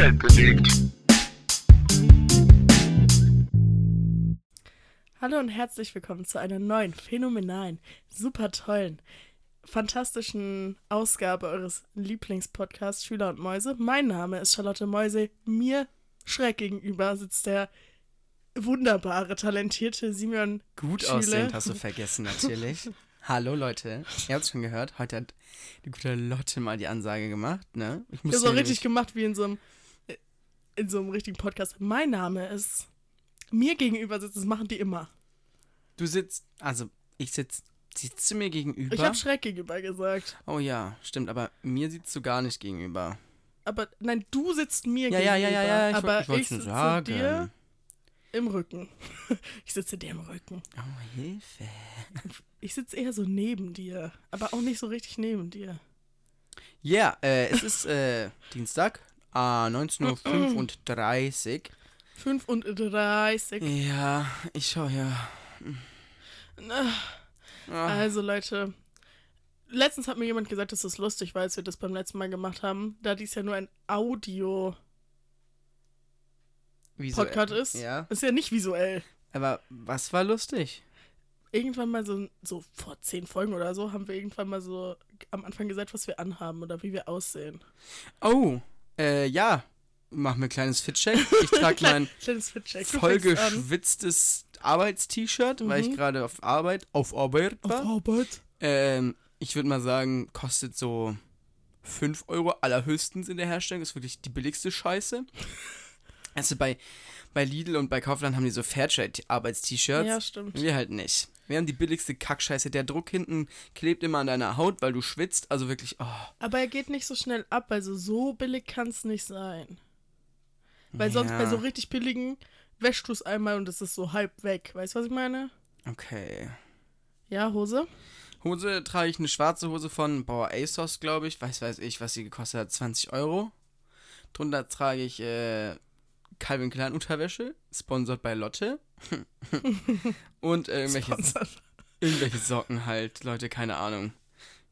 Welt bewegt. Hallo und herzlich willkommen zu einer neuen, phänomenalen, super tollen, fantastischen Ausgabe eures Lieblingspodcasts Schüler und Mäuse. Mein Name ist Charlotte Mäuse. Mir schräg gegenüber sitzt der wunderbare, talentierte Simeon Gut Schüle. aussehend hast du vergessen, natürlich. Hallo Leute, ihr habt es schon gehört, heute hat die gute Lotte mal die Ansage gemacht, ne? Ich Das ist auch hier richtig gemacht wie in so einem in so einem richtigen Podcast. Mein Name ist mir gegenüber sitzt, das machen die immer. Du sitzt, also ich sitz, sitzt du mir gegenüber? Ich habe schräg gegenüber gesagt. oh ja, stimmt, aber mir sitzt du gar nicht gegenüber. Aber nein, du sitzt mir Ja, ja, gegenüber. ja, ja, ja, ich, aber ich wollte ich schon sitze sagen. dir im Rücken. Ich sitze dir im Rücken. Oh, Hilfe. Ich sitze eher so neben dir, aber auch nicht so richtig neben dir. Ja, äh, es ist äh, Dienstag, äh, 19.35 Uhr. 35. Ja, ich schau ja. Ah, Also Leute, letztens hat mir jemand gesagt, dass das lustig war, als wir das beim letzten Mal gemacht haben, da dies ja nur ein Audio-Podcast wieso, ist. Ja, Ist ja nicht visuell. aber was war lustig? Irgendwann mal so, so vor zehn Folgen oder so, haben wir irgendwann mal so am Anfang gesagt, was wir anhaben oder wie wir aussehen. Oh, äh, ja. Mach mir ein kleines Fit-Check. Ich trage mein vollgeschwitztes Arbeitst-T-Shirt, weil ich Mhm. gerade auf Arbeit, auf Arbeit Auf war. Arbeit. Ähm, ich würde mal sagen, kostet so 5 Euro allerhöchstens in der Herstellung. Ist wirklich die billigste Scheiße. Also bei, bei Lidl und bei Kaufland haben die so Fairtrade-Arbeits-T-Shirts. Ja, stimmt. Wir halt nicht. Wir haben die billigste Kackscheiße. Der Druck hinten klebt immer an deiner Haut, weil du schwitzt. Also wirklich, oh. Aber er geht nicht so schnell ab, also so billig kann es nicht sein. Weil sonst Ja. bei so richtig billigen wäschst du es einmal und es ist so halb weg. Weißt du, was ich meine? Okay. Ja, Hose? Hose trage ich eine schwarze Hose von Bauer ASOS, glaube ich. Weiß, weiß ich, was sie gekostet hat. 20 Euro. Drunter trage ich äh, Calvin Klein Unterwäsche, sponsert bei Lotte. Und äh, irgendwelche, irgendwelche Socken halt, Leute, keine Ahnung.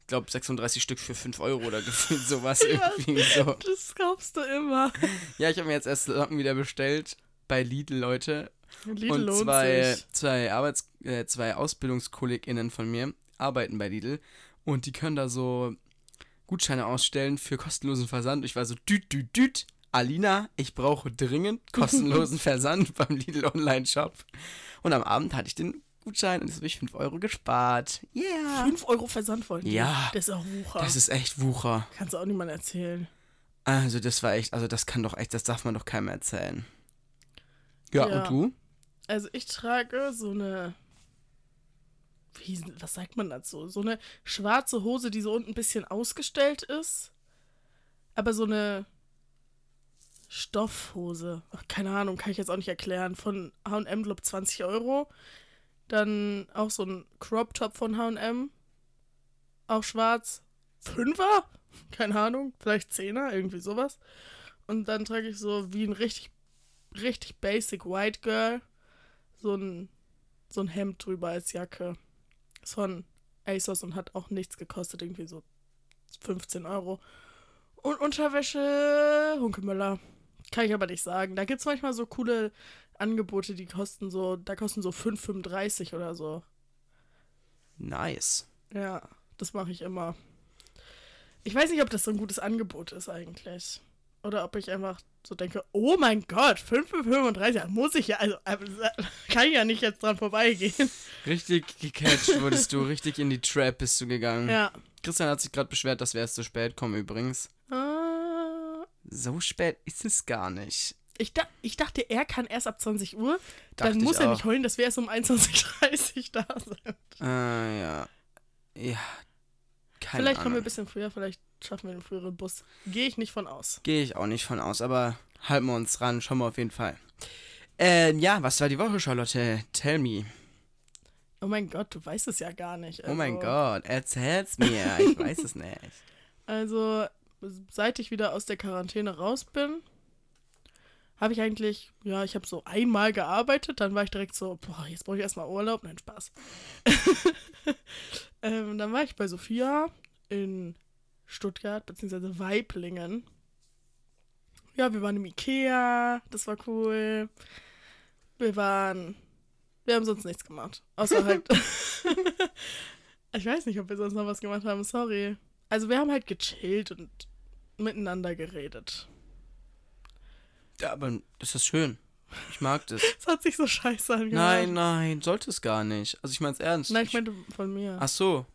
Ich glaube 36 Stück für 5 Euro oder gefühlt sowas irgendwie so. Das kaufst du immer. Ja, ich habe mir jetzt erst Socken wieder bestellt bei Lidl, Leute. Lidl und lohnt zwei, sich. zwei Arbeits äh, zwei AusbildungskollegInnen von mir arbeiten bei Lidl und die können da so Gutscheine ausstellen für kostenlosen Versand. Ich war so düt düt düt. Alina, ich brauche dringend kostenlosen Versand beim Lidl Online Shop. Und am Abend hatte ich den Gutschein und jetzt habe ich 5 Euro gespart. Yeah. 5 Euro Versand wollen die. Ja. Das ist auch Wucher. Das ist echt Wucher. Kannst du auch niemand erzählen. Also das war echt, also das kann doch echt, das darf man doch keinem erzählen. Ja, Ja. und du? Also ich trage so eine. Wie, was sagt man dazu? So eine schwarze Hose, die so unten ein bisschen ausgestellt ist. Aber so eine Stoffhose. Ach, keine Ahnung, kann ich jetzt auch nicht erklären. Von HM, glaube 20 Euro. Dann auch so ein Crop Top von HM. Auch schwarz. Fünfer? Keine Ahnung. Vielleicht Zehner, irgendwie sowas. Und dann trage ich so wie ein richtig, richtig basic White Girl so ein, so ein Hemd drüber als Jacke. Ist von ASOS und hat auch nichts gekostet, irgendwie so 15 Euro. Und Unterwäsche Hunkemöller. Kann ich aber nicht sagen. Da gibt es manchmal so coole Angebote, die kosten so, da kosten so 5,35 oder so. Nice. Ja, das mache ich immer. Ich weiß nicht, ob das so ein gutes Angebot ist eigentlich. Oder ob ich einfach so denke, oh mein Gott, 5,35, da muss ich ja, also äh, kann ich ja nicht jetzt dran vorbeigehen. Richtig gecatcht wurdest du, richtig in die Trap bist du gegangen. Ja. Christian hat sich gerade beschwert, dass wir erst zu spät kommen übrigens. So spät ist es gar nicht. Ich, da, ich dachte, er kann erst ab 20 Uhr. Dachte dann muss er auch. nicht heulen, dass wir erst um 21.30 Uhr da sind. Ah, ja. Ja. Keine vielleicht kommen wir ein Ahnung. bisschen früher, vielleicht schaffen wir den früheren Bus. Gehe ich nicht von aus. Gehe ich auch nicht von aus, aber halten wir uns ran, schauen wir auf jeden Fall. Äh, ja, was war die Woche, Charlotte? Tell me. Oh mein Gott, du weißt es ja gar nicht. Oh mein also- Gott, erzähl's mir. Ich weiß es nicht. Also, seit ich wieder aus der Quarantäne raus bin, habe ich eigentlich, ja, ich habe so einmal gearbeitet, dann war ich direkt so, boah, jetzt brauche ich erstmal Urlaub. Nein, Spaß. ähm, dann war ich bei Sophia in Stuttgart, beziehungsweise Weiblingen. Ja, wir waren im Ikea, das war cool. Wir waren. Wir haben sonst nichts gemacht. Außer halt. ich weiß nicht, ob wir sonst noch was gemacht haben, sorry. Also wir haben halt gechillt und miteinander geredet. Ja, aber das ist schön. Ich mag das. Das hat sich so scheiße angehört. nein, nein, sollte es gar nicht. Also ich meine es ernst. Nein, ich meinte von mir. Ach so.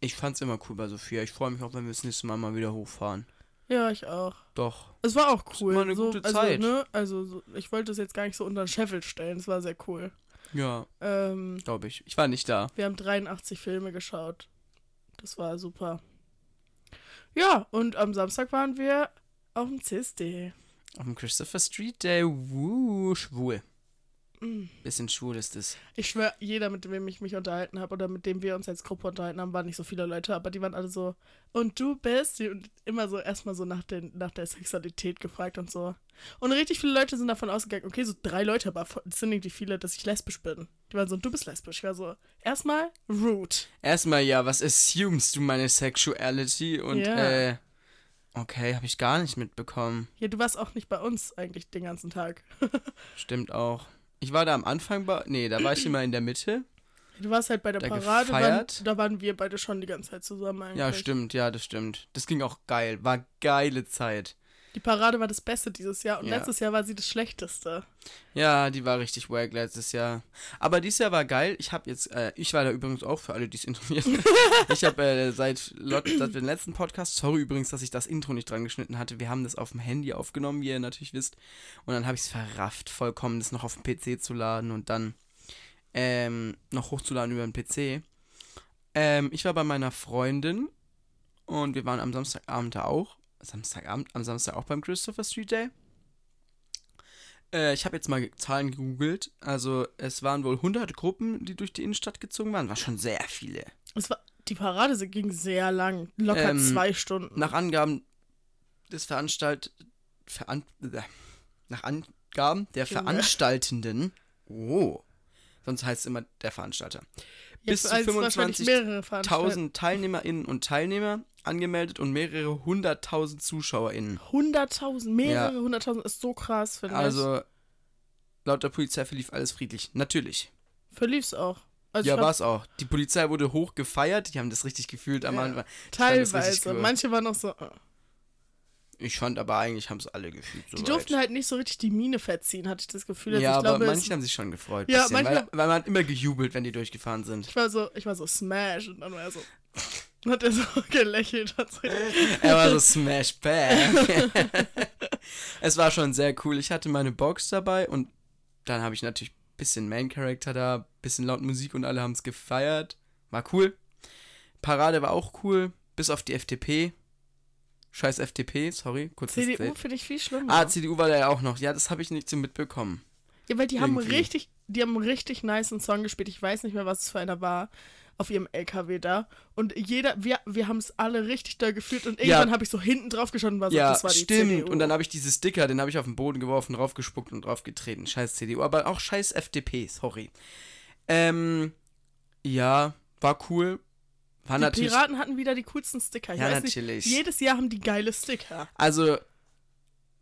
Ich fand's immer cool bei Sophia. Ich freue mich auch, wenn wir das nächste Mal mal wieder hochfahren. Ja, ich auch. Doch. Es war auch cool. war eine so, gute also, Zeit. Ne, also so, ich wollte es jetzt gar nicht so unter den Scheffel stellen. Es war sehr cool. Ja, Ähm, glaube ich. Ich war nicht da. wir haben 83 Filme geschaut. Das war super. Ja, und am Samstag waren wir auf dem CSD. Auf dem Christopher Street Day. Wuh, schwul. Mm. Bisschen schwul ist es. Ich schwöre, jeder, mit dem ich mich unterhalten habe oder mit dem wir uns als Gruppe unterhalten haben, waren nicht so viele Leute, aber die waren alle so, und du bist? Und immer so erstmal so nach, den, nach der Sexualität gefragt und so. Und richtig viele Leute sind davon ausgegangen, okay, so drei Leute, aber es sind irgendwie viele, dass ich lesbisch bin. Die waren so, du bist lesbisch. Ich war so, erstmal rude. Erstmal ja, was assumest du meine Sexuality? Und Ja. äh. Okay, habe ich gar nicht mitbekommen. Ja, du warst auch nicht bei uns eigentlich den ganzen Tag. Stimmt auch. Ich war da am Anfang bei. Nee, da war ich immer in der Mitte. Du warst halt bei der Da Parade, waren, da waren wir beide schon die ganze Zeit zusammen eigentlich. Ja, stimmt, ja, das stimmt. Das ging auch geil. War geile Zeit. Die Parade war das Beste dieses Jahr und Ja. letztes Jahr war sie das Schlechteste. Ja, die war richtig wack letztes Jahr. Aber dieses Jahr war geil. Ich habe jetzt, äh, ich war da übrigens auch für alle, die es interessiert. ich habe äh, seit, Lot- seit dem letzten Podcast, sorry übrigens, dass ich das Intro nicht dran geschnitten hatte. Wir haben das auf dem Handy aufgenommen, wie ihr natürlich wisst. Und dann habe ich es verrafft, vollkommen das noch auf den PC zu laden und dann ähm, noch hochzuladen über den PC. Ähm, ich war bei meiner Freundin und wir waren am Samstagabend da auch. Samstagabend, am Samstag auch beim Christopher Street Day. Äh, ich habe jetzt mal Zahlen gegoogelt. Also es waren wohl 100 Gruppen, die durch die Innenstadt gezogen waren. War schon sehr viele. Es war, die Parade ging sehr lang, locker Ähm, zwei Stunden. Nach Angaben des Veranstalt... Veran äh, nach Angaben der. Veranstaltenden... Oh. Sonst heißt es immer der Veranstalter. Bis zu als wahrscheinlich 25.000 mehrere Veranstaltungen. TeilnehmerInnen und Teilnehmer angemeldet und mehrere hunderttausend ZuschauerInnen. 100.000, mehrere hunderttausend ist so krass, finde ich. Also, laut der Polizei verlief alles friedlich. Natürlich. Verlief's auch. Also ja, war es auch. Die Polizei wurde hoch gefeiert. Die haben das richtig gefühlt am Ja. Anfang. Teilweise. Manche waren noch so. äh. Ich fand aber eigentlich haben es alle gefühlt. Die soweit. durften halt nicht so richtig die Mine verziehen, hatte ich das Gefühl. Also ja, aber glaube, manche haben sich schon gefreut. Ja, bisschen, weil, weil man hat immer gejubelt, wenn die durchgefahren sind. ich war so, ich war so Smash und dann war er so. Dann hat er so gelächelt. So, Er war so Smash Bang. es war schon sehr cool. Ich hatte meine Box dabei und dann habe ich natürlich ein bisschen Main Character da, bisschen laut Musik und alle haben es gefeiert. War cool. Parade war auch cool, bis auf die FDP. Scheiß FDP, sorry, kurz CDU finde ich viel schlimmer. Ah, CDU war da ja auch noch. Ja, das habe ich nicht so mitbekommen. ja, weil die haben irgendwie. richtig, die haben einen richtig nice Song gespielt. Ich weiß nicht mehr, was es für einer war. Auf ihrem LKW da. Und jeder, wir, wir haben es alle richtig doll gefühlt. Und Ja. irgendwann habe ich so hinten drauf geschaut und war so, ja, das war die stimmt. CDU. Und dann habe ich diese Sticker, den habe ich auf den Boden geworfen, draufgespuckt und draufgetreten. Scheiß CDU, aber auch scheiß FDP, sorry. Ähm, ja, war cool. War die. Piraten hatten wieder die coolsten Sticker. Ich Ja, natürlich. Nicht, jedes Jahr haben die geile Sticker. Also,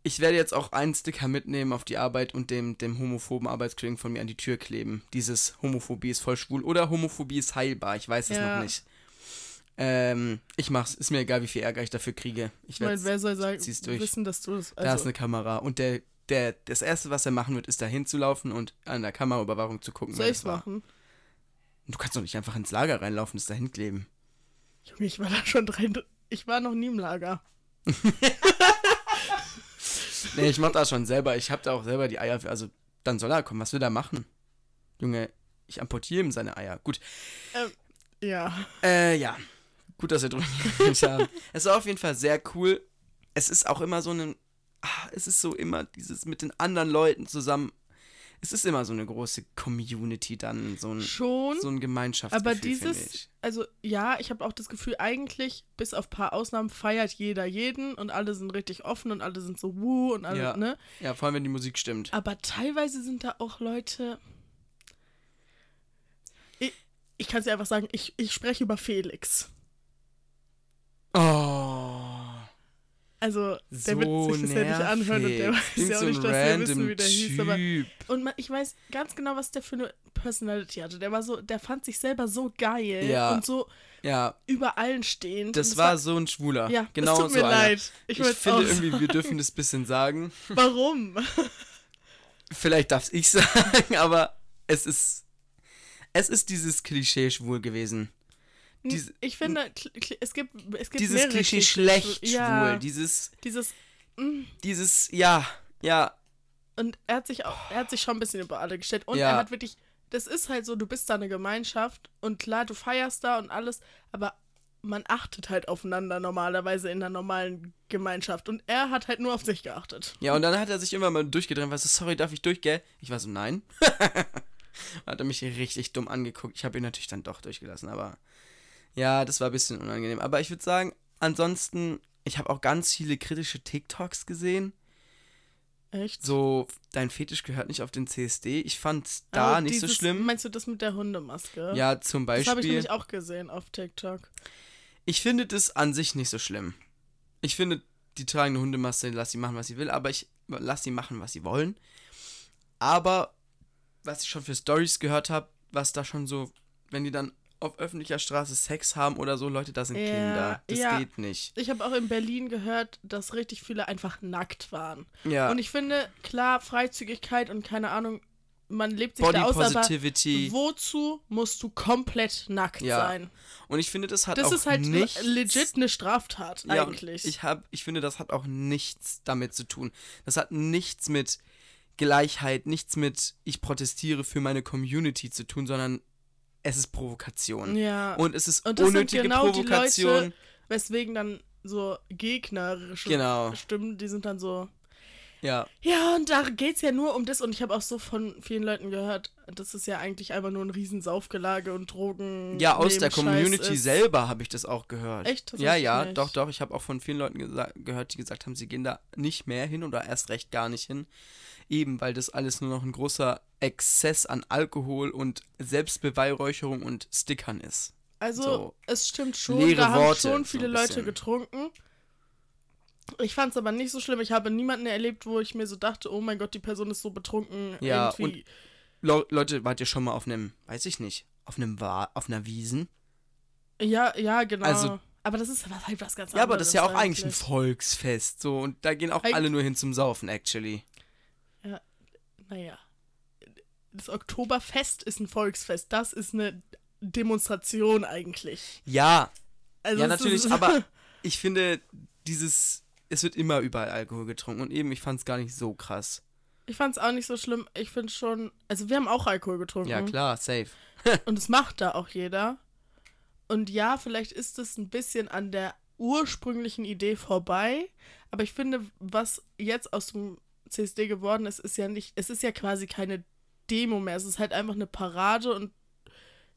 ich werde jetzt auch einen Sticker mitnehmen auf die Arbeit und dem, dem homophoben Arbeitskollegen von mir an die Tür kleben. Dieses Homophobie ist voll schwul oder Homophobie ist heilbar. Ich weiß es Ja. noch nicht. Ähm, ich mach's. Ist mir egal, wie viel Ärger ich dafür kriege. Ich werde wer soll sagen, zieh's durch. wissen, dass du das. Da ist Also, eine Kamera. Und der, der, das erste, was er machen wird, ist da hinzulaufen und an der Kameraüberwachung zu gucken. soll ich's machen? Du kannst doch nicht einfach ins Lager reinlaufen, das da hinkleben. Junge, ich war da schon drei. Ich war noch nie im Lager. Nee, ich mach das schon selber. Ich hab da auch selber die Eier für. Also, dann soll er kommen. Was will er machen? Junge, ich amputiere ihm seine Eier. Gut. Ja. Äh, ja. Gut, dass wir drüber geredet haben. Es war auf jeden Fall sehr cool. Es ist auch immer so ein. Ah, es ist so immer dieses mit den anderen Leuten zusammen. Es ist immer so eine große Community dann, so ein, Schon. so ein Gemeinschaftsgefühl, aber dieses, also ja, ich habe auch das Gefühl, eigentlich, bis auf ein paar Ausnahmen, feiert jeder jeden und alle sind richtig offen und alle sind so wuh und alle, Ja. ne? Ja, vor allem, wenn die Musik stimmt. Aber teilweise sind da auch Leute. Ich, ich kann es dir einfach sagen, ich, ich spreche über Felix. Oh. Also, der so wird sich das ja nicht anhören und der weiß ja auch so nicht, dass wir wissen, wie der hieß. Aber, Typ. und man, ich weiß ganz genau, was der für eine Personality hatte. Der war so, der fand sich selber so geil Ja. und so Ja, über allen stehend. das und war so ein Schwuler. ja, genau tut so mir einer. leid. Ich, Ich, finde irgendwie, wir dürfen das ein bisschen sagen. Warum? Vielleicht darf ich sagen, aber es ist. Es ist dieses Klischee schwul gewesen. Diese- ich finde, es gibt, es gibt Dieses Klischee schlecht Ja, schwul. Dieses. dieses, mm, Dieses, ja, ja. und er hat sich auch, er hat sich schon ein bisschen über alle gestellt. Und Ja. er hat wirklich, das ist halt so, du bist da eine Gemeinschaft und klar, du feierst da und alles, aber man achtet halt aufeinander normalerweise in einer normalen Gemeinschaft. Und er hat halt nur auf sich geachtet. Ja, und dann hat er sich immer mal durchgedreht, war so, sorry, darf ich durchgehen? Ich war so, nein. hat er mich richtig dumm angeguckt. Ich habe ihn natürlich dann doch durchgelassen, aber ja, das war ein bisschen unangenehm. Aber ich würde sagen, ansonsten, ich habe auch ganz viele kritische TikToks gesehen. Echt? So, dein Fetisch gehört nicht auf den CSD. Ich fand da Aber nicht so dieses- schlimm. Meinst du das mit der Hundemaske? Ja, zum Das habe ich Beispiel. nämlich auch gesehen auf TikTok. Ich finde das an sich nicht so schlimm. Ich finde, die tragende Hundemaske, lass sie machen, was sie will, aber ich lass sie machen, was sie wollen. Aber was ich schon für Stories gehört habe, was da schon so, wenn die dann auf öffentlicher Straße Sex haben oder so, Leute, da sind Ja, Kinder. Das ja. geht nicht. Ich habe auch in Berlin gehört, dass richtig viele einfach nackt waren. Ja. Und ich finde, klar, Freizügigkeit und keine Ahnung, man lebt sich Body da aus, aber Positivity. wozu musst du komplett nackt Ja, sein? Und ich finde, das hat Das auch ist halt nichts, legit eine Straftat Ja, eigentlich. Ich, hab, ich finde, das hat auch nichts damit zu tun. Das hat nichts mit Gleichheit, nichts mit ich protestiere für meine Community zu tun, sondern es ist Provokation. ja. Und es ist Und das sind unnötige genau die Provokation. Leute, weswegen dann so gegnerische Genau. Stimmen, die sind dann so, Ja, ja, und da geht's ja nur um das. Und ich habe auch so von vielen Leuten gehört, das ist ja eigentlich einfach nur ein riesen Saufgelage und Drogen. ja, aus der Community ist. selber habe ich das auch gehört. Echt? Das Ja, ja, nicht. doch, doch. Ich habe auch von vielen Leuten gehört, die gesagt haben, sie gehen da nicht mehr hin oder erst recht gar nicht hin. Eben, weil das alles nur noch ein großer Exzess an Alkohol und Selbstbeweihräucherung und Stickern ist. Also, So. es stimmt schon, Leere da haben Worte, schon so viele ein Leute getrunken. Ich fand es aber nicht so schlimm. Ich habe niemanden erlebt, wo ich mir so dachte, oh mein Gott, die Person ist so betrunken. Ja, irgendwie. Le Leute, wart ihr schon mal auf einem, weiß ich nicht, auf einem Wa auf einer Wiesen? Ja, ja, genau. Also- aber das ist halt was ganz anderes. Ja, aber das ist ja auch eigentlich ein Volksfest, so und da gehen auch Eig- alle nur hin zum Saufen, actually. Naja. Das Oktoberfest ist ein Volksfest. Das ist eine Demonstration eigentlich. Ja, Also ja es natürlich, aber ich finde dieses, es wird immer überall Alkohol getrunken und eben, ich fand es gar nicht so krass. Ich fand es auch nicht so schlimm. Ich finde schon. Also, wir haben auch Alkohol getrunken. Ja klar, safe. Und das macht da auch jeder. Und ja, vielleicht ist es ein bisschen an der ursprünglichen Idee vorbei. Aber ich finde, was jetzt aus dem CSD geworden ist, ist ja nicht, es ist ja quasi keine Demo mehr. Es ist halt einfach eine Parade und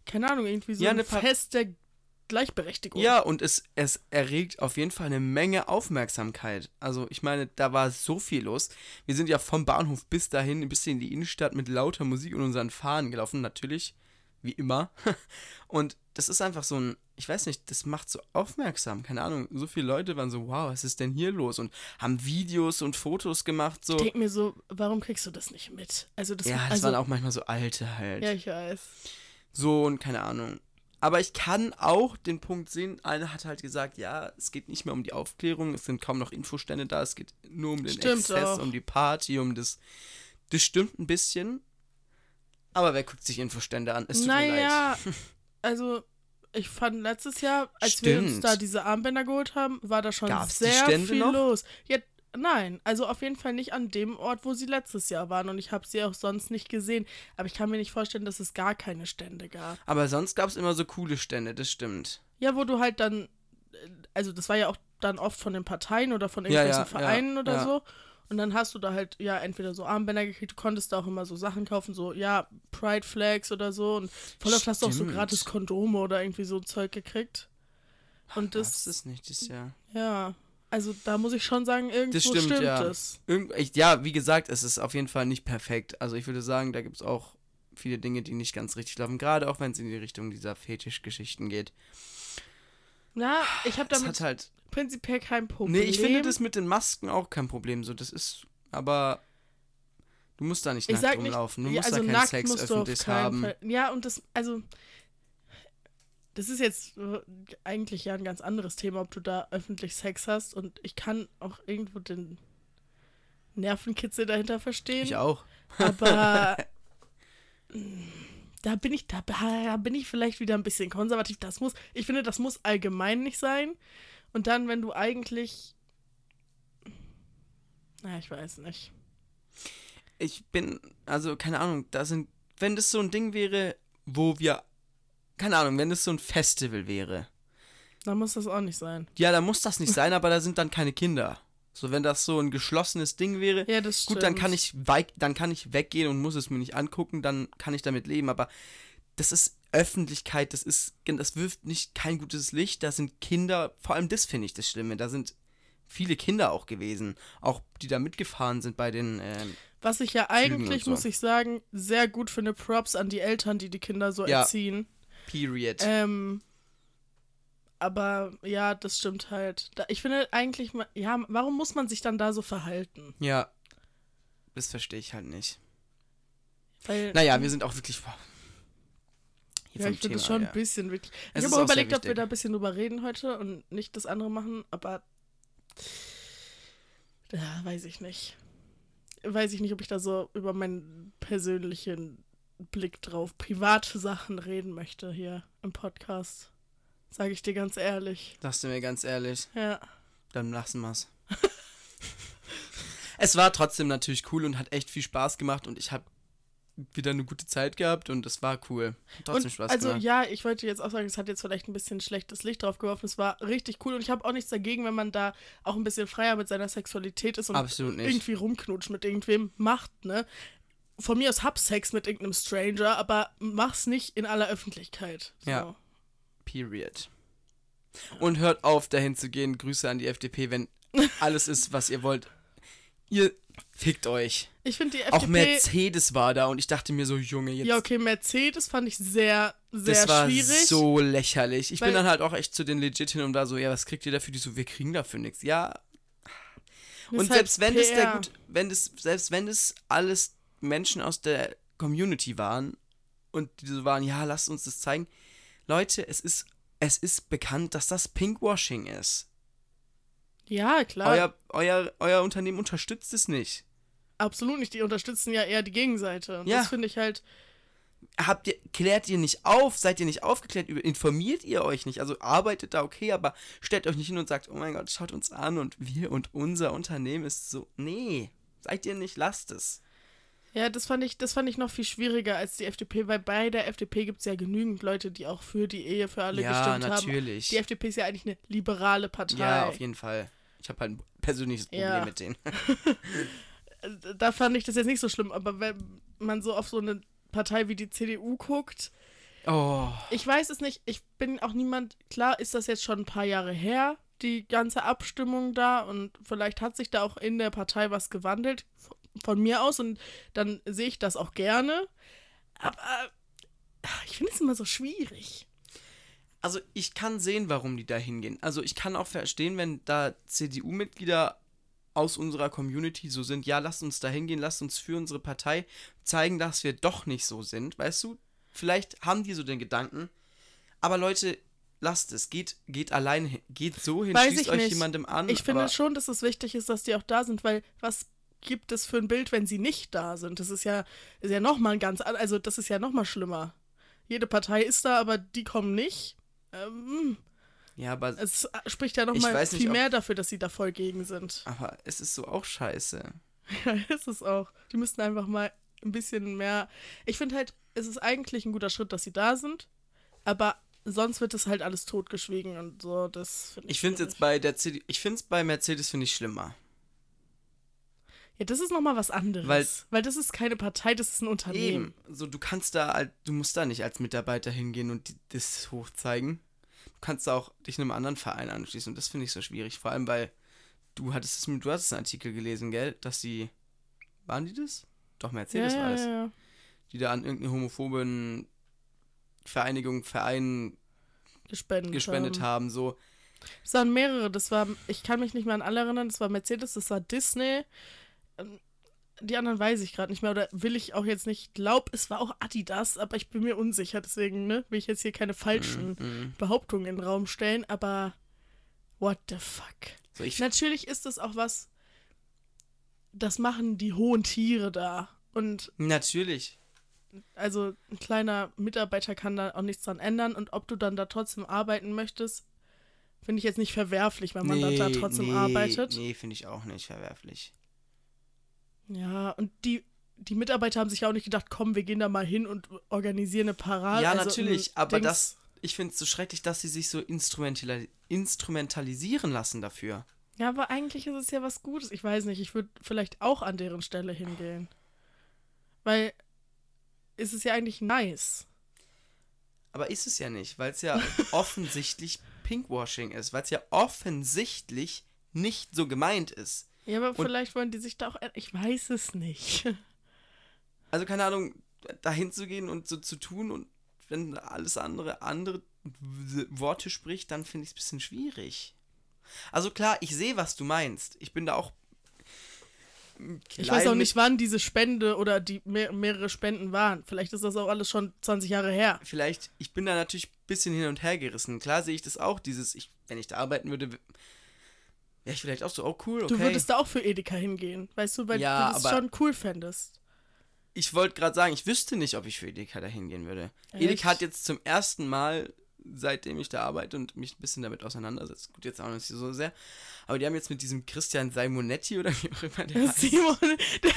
keine Ahnung, irgendwie so Ja, ein Fest der Gleichberechtigung. Ja, und es, es erregt auf jeden Fall eine Menge Aufmerksamkeit. Also, ich meine, da war so viel los. Wir sind ja vom Bahnhof bis dahin, bis in die Innenstadt mit lauter Musik und unseren Fahnen gelaufen, natürlich, wie immer. Und das ist einfach so ein, ich weiß nicht, das macht so aufmerksam. Keine Ahnung, so viele Leute waren so, wow, was ist denn hier los? Und haben Videos und Fotos gemacht, so. Ich denke mir so, warum kriegst du das nicht mit? Also, das, Ja, es also, waren auch manchmal so alte halt. Ja, ich weiß. So und keine Ahnung. Aber ich kann auch den Punkt sehen, einer hat halt gesagt, ja, es geht nicht mehr um die Aufklärung, es sind kaum noch Infostände da, es geht nur um den Exzess, um die Party, um das. Das stimmt ein bisschen. Aber wer guckt sich Infostände an? Es tut mir leid. naja, also ich fand letztes Jahr, als wir uns Stimmt. da diese Armbänder geholt haben, war da schon Gab's sehr viel noch? los. Ja, nein, also auf jeden Fall nicht an dem Ort, wo sie letztes Jahr waren und ich habe sie auch sonst nicht gesehen. Aber ich kann mir nicht vorstellen, dass es gar keine Stände gab. Aber sonst gab es immer so coole Stände, das stimmt. Ja, wo du halt dann, äh, also das war ja auch dann oft von den Parteien oder von Ja, irgendwelchen ja, Vereinen ja, oder ja. so. Und dann hast du da halt, ja, entweder so Armbänder gekriegt, du konntest da auch immer so Sachen kaufen, so, ja, Pride Flags oder so. Und voll oft hast du auch so gratis Kondome oder irgendwie so Zeug gekriegt. Und Das das, ist nicht das Jahr. ja, also da muss ich schon sagen, irgendwo Das stimmt, stimmt ja. es. Irgend, ich, ja, wie gesagt, es ist auf jeden Fall nicht perfekt. Also ich würde sagen, da gibt es auch viele Dinge, die nicht ganz richtig laufen. Gerade auch wenn es in die Richtung dieser Fetischgeschichten geht. Na, ich habe damit hat halt. prinzipiell kein Problem. Nee, ich finde das mit den Masken auch kein Problem. So, das ist. Aber. Du musst da nicht ich nackt sag nicht, rumlaufen. Du musst also da keinen Sex öffentlich haben. Fall. Ja, und das, also, das ist jetzt äh, eigentlich ja ein ganz anderes Thema, ob du da öffentlich Sex hast. Und ich kann auch irgendwo den Nervenkitzel dahinter verstehen. Ich auch. Aber mm, da bin ich, da, da bin ich vielleicht wieder ein bisschen konservativ. Das muss, ich finde, das muss allgemein nicht sein. Und dann, wenn du eigentlich. Na, ich weiß nicht. Ich bin, also keine Ahnung, da sind, wenn das so ein Ding wäre, wo wir, keine Ahnung, wenn das so ein Festival wäre, Dann muss das auch nicht sein. ja, da muss das nicht sein, aber da sind dann keine Kinder. So, wenn das so ein geschlossenes Ding wäre, Ja, das stimmt. gut, dann kann ich dann kann ich weggehen und muss es mir nicht angucken, dann kann ich damit leben, aber das ist Öffentlichkeit, das ist, das wirft nicht kein gutes Licht, da sind Kinder, vor allem das finde ich das Schlimme, da sind viele Kinder auch gewesen, auch die da mitgefahren sind bei den, ähm, Was ich ja eigentlich, so. muss ich sagen, sehr gut finde, Props an die Eltern, die die Kinder so Ja. erziehen. Period. Ähm, aber ja, das stimmt halt. Ich finde eigentlich, ja, warum muss man sich dann da so verhalten? Ja. Das verstehe ich halt nicht. Weil, Naja, wir sind auch wirklich. boah, hier ja, ich finde das schon ja. ein bisschen. Es ich habe auch überlegt, ob wir da ein bisschen drüber reden heute und nicht das andere machen, aber ja, weiß ich nicht. Weiß ich nicht, ob ich da so über meinen persönlichen Blick drauf, private Sachen reden möchte hier im Podcast. Sage ich dir ganz ehrlich. Sagst du mir ganz ehrlich, Ja. dann lassen wir's. es war trotzdem natürlich cool und hat echt viel Spaß gemacht und ich habe wieder eine gute Zeit gehabt und es war cool. Hat trotzdem und Spaß also gemacht. ja, ich wollte jetzt auch sagen, es hat jetzt vielleicht ein bisschen schlechtes Licht drauf geworfen. Es war richtig cool und ich habe auch nichts dagegen, wenn man da auch ein bisschen freier mit seiner Sexualität ist und irgendwie rumknutscht mit irgendwem macht, ne? Von mir aus hab Sex mit irgendeinem Stranger, aber mach's nicht in aller Öffentlichkeit. So. Ja. Period. Und hört auf, dahin zu gehen. Grüße an die FDP, wenn alles ist, was ihr wollt. Ihr fickt euch. Ich finde die Auch FDP. Mercedes war da und ich dachte mir so, Junge, jetzt. ja, okay, Mercedes fand ich sehr, sehr das war schwierig. so lächerlich. Ich bin dann halt auch echt zu den legit hin und da so, ja, was kriegt ihr dafür? Die so, wir kriegen dafür nichts. Ja. Das Und ist halt selbst wenn es der gut, wenn es, selbst wenn es alles Menschen aus der Community waren und die so waren, ja, lasst uns das zeigen. Leute, es ist, es ist bekannt, dass das Pinkwashing ist. Ja, klar. Euer, euer, euer Unternehmen unterstützt es nicht. Absolut nicht. Die unterstützen ja eher die Gegenseite. Und Ja. das finde ich halt. habt ihr, klärt ihr nicht auf, seid ihr nicht aufgeklärt, informiert ihr euch nicht, also arbeitet da okay, aber stellt euch nicht hin und sagt, oh mein Gott, schaut uns an und wir und unser Unternehmen ist so, nee, seid ihr nicht, lasst es. Ja, das fand ich, das fand ich noch viel schwieriger als die FDP, weil bei der FDP gibt es ja genügend Leute, die auch für die Ehe für alle ja, gestimmt haben. natürlich. Die FDP ist ja eigentlich eine liberale Partei. ja, auf jeden Fall. Ich habe halt ein persönliches Problem Ja. mit denen. Da fand ich das jetzt nicht so schlimm, aber wenn man so auf so eine Partei wie die CDU guckt, Oh, ich weiß es nicht, ich bin auch niemand, klar ist das jetzt schon ein paar Jahre her, die ganze Abstimmung da und vielleicht hat sich da auch in der Partei was gewandelt, von mir aus und dann sehe ich das auch gerne, aber äh, ich finde es immer so schwierig. also ich kann sehen, warum die da hingehen. Also ich kann auch verstehen, wenn da CDU-Mitglieder aus unserer Community so sind, ja, lasst uns da hingehen, lasst uns für unsere Partei zeigen, dass wir doch nicht so sind, weißt du? Vielleicht haben die so den Gedanken, aber Leute, lasst es, geht, geht allein hin, geht so hin, Weiß schließt ich euch nicht. jemandem an. Ich finde schon, dass es wichtig ist, dass die auch da sind, weil was gibt es für ein Bild, wenn sie nicht da sind? Das ist ja, ist ja nochmal ein ganz, an- also das ist ja nochmal schlimmer. Jede Partei ist da, aber die kommen nicht. Ähm, Ja, aber, es spricht ja nochmal nicht, viel ob- mehr dafür, dass sie da voll gegen sind. aber es ist so auch scheiße. Ja, ist es auch. Die müssten einfach mal ein bisschen mehr. Ich finde halt, es ist eigentlich ein guter Schritt, dass sie da sind, aber sonst wird es halt alles totgeschwiegen und so. Das finde ich. Ich finde es jetzt bei der CDU, ich finde es bei Mercedes finde ich schlimmer. Ja, das ist nochmal was anderes. Weil- Weil, das ist keine Partei, das ist ein Unternehmen. Eben. So, du kannst da, halt- du musst da nicht als Mitarbeiter hingehen und das hochzeigen. Du kannst da auch dich einem anderen Verein anschließen und das finde ich so schwierig. Vor allem, weil du hattest es, mit- du hattest einen Artikel gelesen, gell? Dass die, waren die das? Doch, Mercedes ja, war ja, das. ja. Die da an irgendeine homophoben Vereinigung, Verein gespendet, gespendet haben. haben. So, Es waren mehrere. Das war, ich kann mich nicht mehr an alle erinnern. Das war Mercedes, das war Disney. Ähm, Die anderen weiß ich gerade nicht mehr oder will ich auch jetzt nicht. Glaub, es war auch Adidas, aber ich bin mir unsicher. Deswegen ne, will ich jetzt hier keine falschen mm, Behauptungen in den Raum stellen. Aber what the fuck? so ich, Natürlich ist es auch was. Das machen die hohen Tiere da. Und natürlich. also ein kleiner Mitarbeiter kann da auch nichts dran ändern. Und ob du dann da trotzdem arbeiten möchtest, finde ich jetzt nicht verwerflich, wenn man da, da trotzdem nee, arbeitet. Nee, finde ich auch nicht verwerflich. Ja, und die, die Mitarbeiter haben sich ja auch nicht gedacht, komm, wir gehen da mal hin und organisieren eine Parade. Ja, also natürlich, ein aber Dings. das, ich finde es so schrecklich, dass sie sich so instrumentali instrumentalisieren lassen dafür. Ja, aber eigentlich ist es ja was Gutes. Ich weiß nicht, ich würde vielleicht auch an deren Stelle hingehen. Weil es ist ja eigentlich nice. Aber ist es ja nicht, weil es ja offensichtlich Pinkwashing ist, weil es ja offensichtlich nicht so gemeint ist. Ja, aber Und- vielleicht wollen die sich da auch. Ich weiß es nicht. Also keine Ahnung, dahin zu gehen und so zu tun und wenn alles andere andere Worte spricht, dann finde ich es ein bisschen schwierig. Also klar, ich sehe, was du meinst. Ich bin da auch. Ich weiß auch nicht, wann diese Spende oder die mehr, mehrere Spenden waren. Vielleicht ist das auch alles schon 20 Jahre her. Vielleicht, ich bin da natürlich ein bisschen hin und her gerissen. Klar sehe ich das auch, dieses, ich, wenn ich da arbeiten würde, wäre ich vielleicht auch so, oh cool, okay. Du würdest da auch für Edeka hingehen, weißt du, weil Ja, du das schon cool fändest. ich wollte gerade sagen, ich wüsste nicht, ob ich für Edeka da hingehen würde. Echt? Edeka hat jetzt zum ersten Mal, seitdem ich da arbeite und mich ein bisschen damit auseinandersetze, gut, jetzt auch nicht so sehr, aber die haben jetzt mit diesem Christian Simonetti oder wie auch immer der heißt, Simon, der,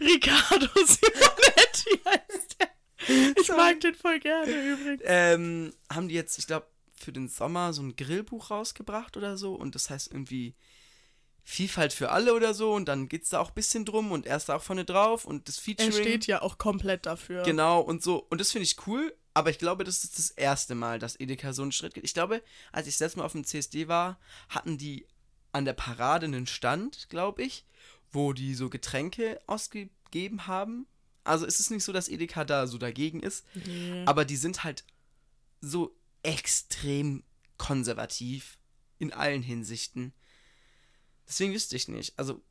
Riccardo Simonetti heißt der. Ich Sorry. mag den voll gerne übrigens. ähm, haben die jetzt, ich glaube, für den Sommer so ein Grillbuch rausgebracht oder so und das heißt irgendwie Vielfalt für alle oder so und dann geht es da auch ein bisschen drum und er ist da auch vorne drauf und das Er Featuring. steht ja auch komplett dafür. Genau, und so. Und das finde ich cool, aber ich glaube, das ist das erste Mal, dass Edeka so einen Schritt geht. Ich glaube, als ich das letzte Mal auf dem CSD war, hatten die an der Parade einen Stand, glaube ich, wo die so Getränke ausgegeben haben. Also ist es nicht so, dass Edeka da so dagegen ist, Nee. aber die sind halt so extrem konservativ in allen Hinsichten. Deswegen wüsste ich nicht. Also,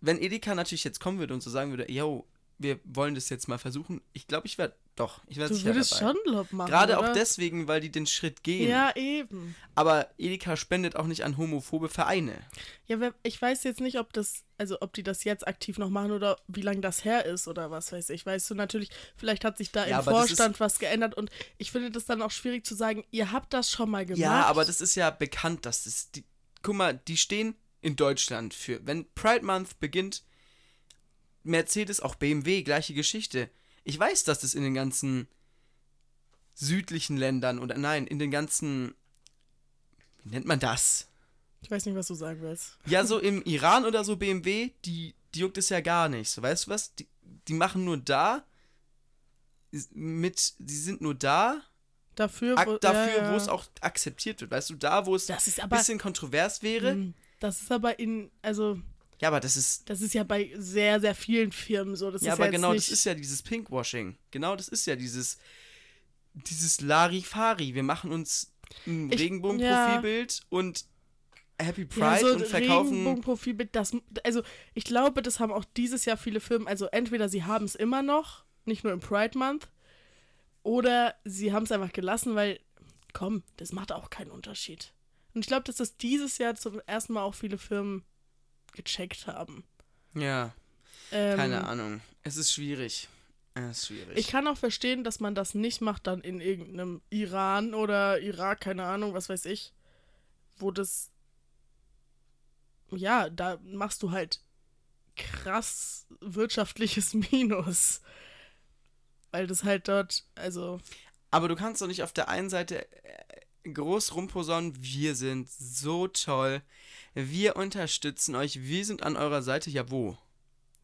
wenn Edeka natürlich jetzt kommen würde und so sagen würde, yo, wir wollen das jetzt mal versuchen, ich glaube, ich wäre doch, ich wäre du sicher würdest dabei. schon Lob machen. Gerade oder? auch deswegen, weil die den Schritt gehen. Ja, eben. Aber Edeka spendet auch nicht an homophobe Vereine. Ja, ich weiß jetzt nicht, ob das, also ob die das jetzt aktiv noch machen oder wie lange das her ist oder was weiß ich. Weißt du, natürlich, vielleicht hat sich da Ja, im Vorstand was geändert und ich finde das dann auch schwierig zu sagen, ihr habt das schon mal gemacht. Ja, aber das ist ja bekannt, dass das. Die, guck mal, die stehen in Deutschland für. Wenn Pride Month beginnt, Mercedes, auch BMW, gleiche Geschichte. Ich weiß, dass das in den ganzen südlichen Ländern oder nein, in den ganzen. Wie nennt man das? Ich weiß nicht, was du sagen willst. Ja, so im Iran oder so BMW, die, die juckt es ja gar nicht. So, weißt du was? Die, die machen nur da. Mit, die sind nur da, Dafür, wo, dafür, ja, ja. wo es auch akzeptiert wird. Weißt du, da, wo es ein bisschen kontrovers wäre. Hm, Das ist aber in, also, Ja, aber das ist. das ist ja bei sehr, sehr vielen Firmen so. Das ja, aber ja genau, das ist ja dieses Pinkwashing. Genau, das ist ja dieses. Dieses Larifari. Wir machen uns ein Regenbogenprofilbild und Happy Pride ja, so und verkaufen. Regenbogenprofilbild, das, also ich glaube, das haben auch dieses Jahr viele Firmen, also entweder sie haben es immer noch, nicht nur im Pride Month, oder sie haben es einfach gelassen, weil, komm, das macht auch keinen Unterschied. Und ich glaube, dass das dieses Jahr zum ersten Mal auch viele Firmen gecheckt haben. Ja, Ähm, keine Ahnung. Es ist schwierig. Es ist schwierig. Ich kann auch verstehen, dass man das nicht macht dann in irgendeinem Iran oder Irak, keine Ahnung, was weiß ich, wo das ja, da machst du halt krass wirtschaftliches Minus. Weil das halt dort, also, Aber du kannst doch nicht auf der einen Seite äh, groß rumposaunen, wir sind so toll, wir unterstützen euch, wir sind an eurer Seite, ja wo?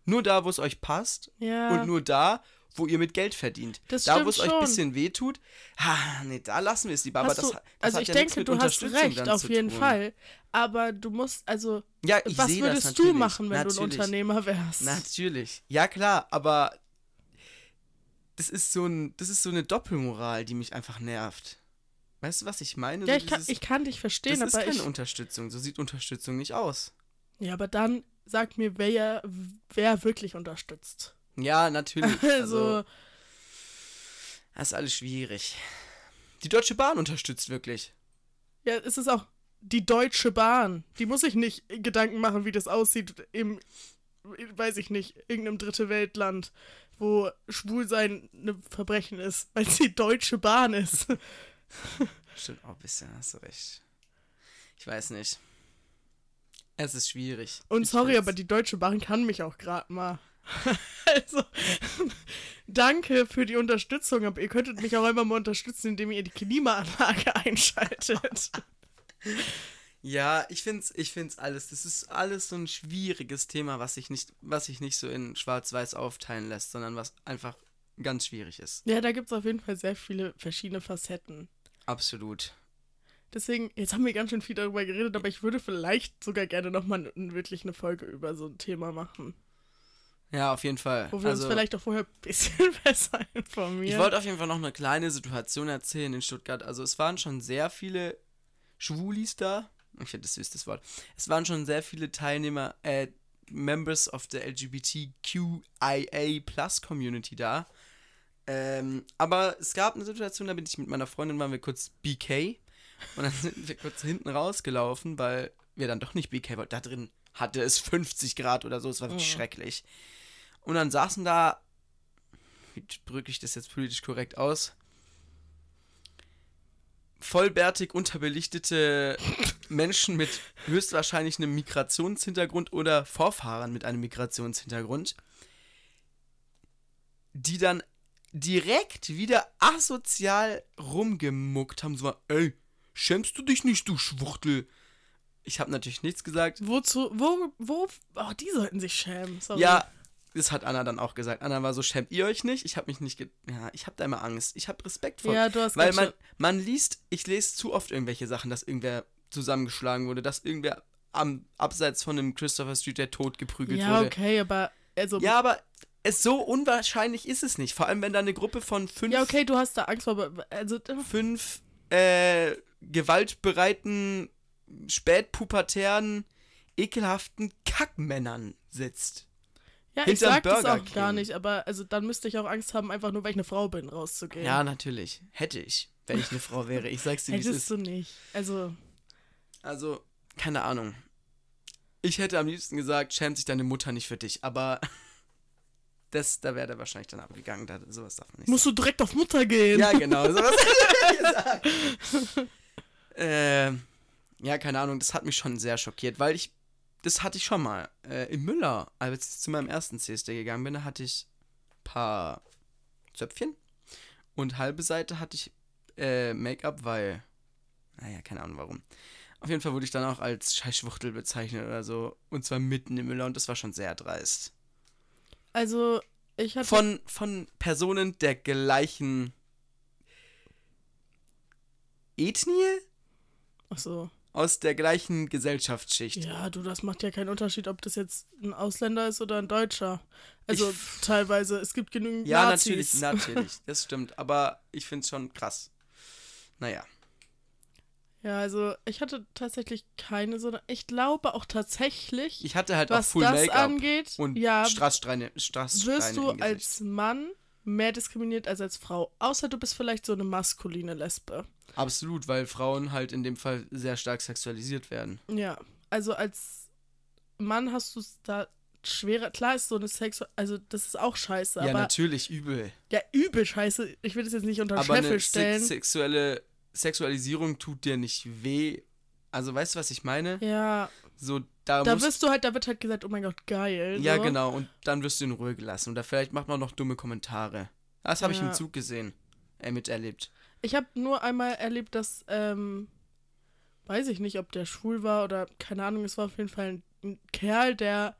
Nur da, wo es euch passt ja. und nur da, wo ihr mit Geld verdient. Das da, wo es euch ein bisschen wehtut, ha, nee, da lassen wir es lieber. Aber Hast das, du, das also hat ich ja denke, mit du hast recht, auf jeden tun. Fall. Aber du musst, also, Ja, was sehe das würdest du natürlich. machen, wenn du ein Natürlich. Unternehmer wärst? Natürlich. Ja, klar, aber das ist so ein, das ist so eine Doppelmoral, die mich einfach nervt. Weißt du, was ich meine? Ja, So ich kann, dieses- ich kann dich verstehen, das ist aber keine ich. Unterstützung. So sieht Unterstützung nicht aus. Ja, aber dann sag mir, wer, wer wirklich unterstützt. Ja, natürlich. Also, Also, das ist alles schwierig. Die Deutsche Bahn unterstützt wirklich. ja, es ist auch die Deutsche Bahn. Die muss sich nicht Gedanken machen, wie das aussieht im, weiß ich nicht, irgendeinem dritte Weltland, wo Schwulsein ein Verbrechen ist, weil es die Deutsche Bahn ist. Stimmt auch ein bisschen, hast du recht. Ich weiß nicht. Es ist schwierig. Und Ich sorry, aber die Deutsche Bahn kann mich auch gerade mal. also, danke für die Unterstützung, aber ihr könntet mich auch immer mal unterstützen, indem ihr die Klimaanlage einschaltet. Ja, ich find's, ich find's alles. Das ist alles so ein schwieriges Thema, was sich nicht, was sich nicht so in Schwarz-Weiß aufteilen lässt, sondern was einfach ganz schwierig ist. ja, da gibt es auf jeden Fall sehr viele verschiedene Facetten. Absolut. Deswegen, jetzt haben wir ganz schön viel darüber geredet, aber ich würde vielleicht sogar gerne nochmal wirklich eine Folge über so ein Thema machen. Ja, auf jeden Fall. Wo wir also, uns vielleicht auch vorher ein bisschen besser informieren. ich wollte auf jeden Fall noch eine kleine Situation erzählen in Stuttgart. Also es waren schon sehr viele Schwulis da. Ich finde das ist das Wort. Es waren schon sehr viele Teilnehmer, äh, Members of the LGBTQIA Plus Community da. Ähm, aber es gab eine Situation, da bin ich mit meiner Freundin, waren wir kurz BK. Und dann sind wir kurz hinten rausgelaufen, weil wir dann doch nicht BK wollten. Da drin hatte es 50 Grad oder so, es war wirklich Mhm. schrecklich. Und dann saßen da, wie drücke ich das jetzt politisch korrekt aus? Vollbärtig unterbelichtete Menschen mit höchstwahrscheinlich einem Migrationshintergrund oder Vorfahrern mit einem Migrationshintergrund, die dann direkt wieder asozial rumgemuckt haben, so, ey, schämst du dich nicht, du Schwuchtel? Ich habe natürlich nichts gesagt. Wozu, wo, wo, oh, die sollten sich schämen. Sorry. Ja, das hat Anna dann auch gesagt. Anna war so, schämt ihr euch nicht? Ich habe mich nicht, ge ja, ich habe da immer Angst. Ich habe Respekt vor. Ja, du hast Weil man, man liest, ich lese zu oft irgendwelche Sachen, dass irgendwer zusammengeschlagen wurde, dass irgendwer am abseits von einem Christopher Street der tot geprügelt Ja, wurde. okay, aber also Ja, aber es so unwahrscheinlich ist es nicht. Vor allem, wenn da eine Gruppe von fünf, Ja, okay, du hast da Angst vor, also fünf äh, gewaltbereiten, spätpubertären, ekelhaften Kackmännern sitzt. ja, ich sag das Burger auch gar King. nicht, aber also dann müsste ich auch Angst haben, einfach nur weil ich eine Frau bin, rauszugehen. Ja, natürlich. Hätte ich, wenn ich eine Frau wäre. Ich sag's dir, wie es ist. Hättest du nicht. Also, Also, keine Ahnung. Ich hätte am liebsten gesagt, schämt sich deine Mutter nicht für dich, aber das, da wäre der wahrscheinlich dann abgegangen. Da, sowas darf man nicht musst du direkt auf Mutter gehen. sagen. Ja, genau, sowas hätte ich gesagt. ähm, ja, keine Ahnung, das hat mich schon sehr schockiert, weil ich, das hatte ich schon mal. Äh, in Müller, als ich zu meinem ersten CSD gegangen bin, da hatte ich ein paar Zöpfchen und halbe Seite hatte ich äh, Make-up, weil, naja, keine Ahnung warum. Auf jeden Fall wurde ich dann auch als Scheißschwuchtel bezeichnet oder so. Und zwar mitten im Müller und das war schon sehr dreist. Also, ich hatte Von, von Personen der gleichen Ethnie? Ach so. Aus der gleichen Gesellschaftsschicht. Ja, du, das macht ja keinen Unterschied, ob das jetzt ein Ausländer ist oder ein Deutscher. Also Ich- teilweise, es gibt genügend Ja, Nazis. natürlich, natürlich. Das stimmt. Aber ich finde es schon krass. Naja. Ja, also ich hatte tatsächlich keine so. Ich glaube auch tatsächlich, Ich hatte halt was auch Full das angeht, und ja, Strasssteine. Strasssteine wirst du als Mann mehr diskriminiert als als Frau. Außer du bist vielleicht so eine maskuline Lesbe. Absolut, weil Frauen halt in dem Fall sehr stark sexualisiert werden. Ja, also als Mann hast du es da schwerer. Klar ist so eine Sex, also das ist auch scheiße, ja, aber natürlich, übel. ja übel scheiße. Ich will das jetzt nicht unter Aber Scheffel eine stellen. sex sexuelle Sexualisierung tut dir nicht weh. Also weißt du, was ich meine? ja, So, da, da wirst du halt, da wird halt gesagt, oh mein Gott, geil. Ja, so. genau. Und dann wirst du in Ruhe gelassen. Oder vielleicht macht man noch dumme Kommentare. Das habe ich Ja. im Zug gesehen. Äh, miterlebt. Ich habe nur einmal erlebt, dass, ähm, weiß ich nicht, ob der schwul war oder keine Ahnung, es war auf jeden Fall ein, ein Kerl, der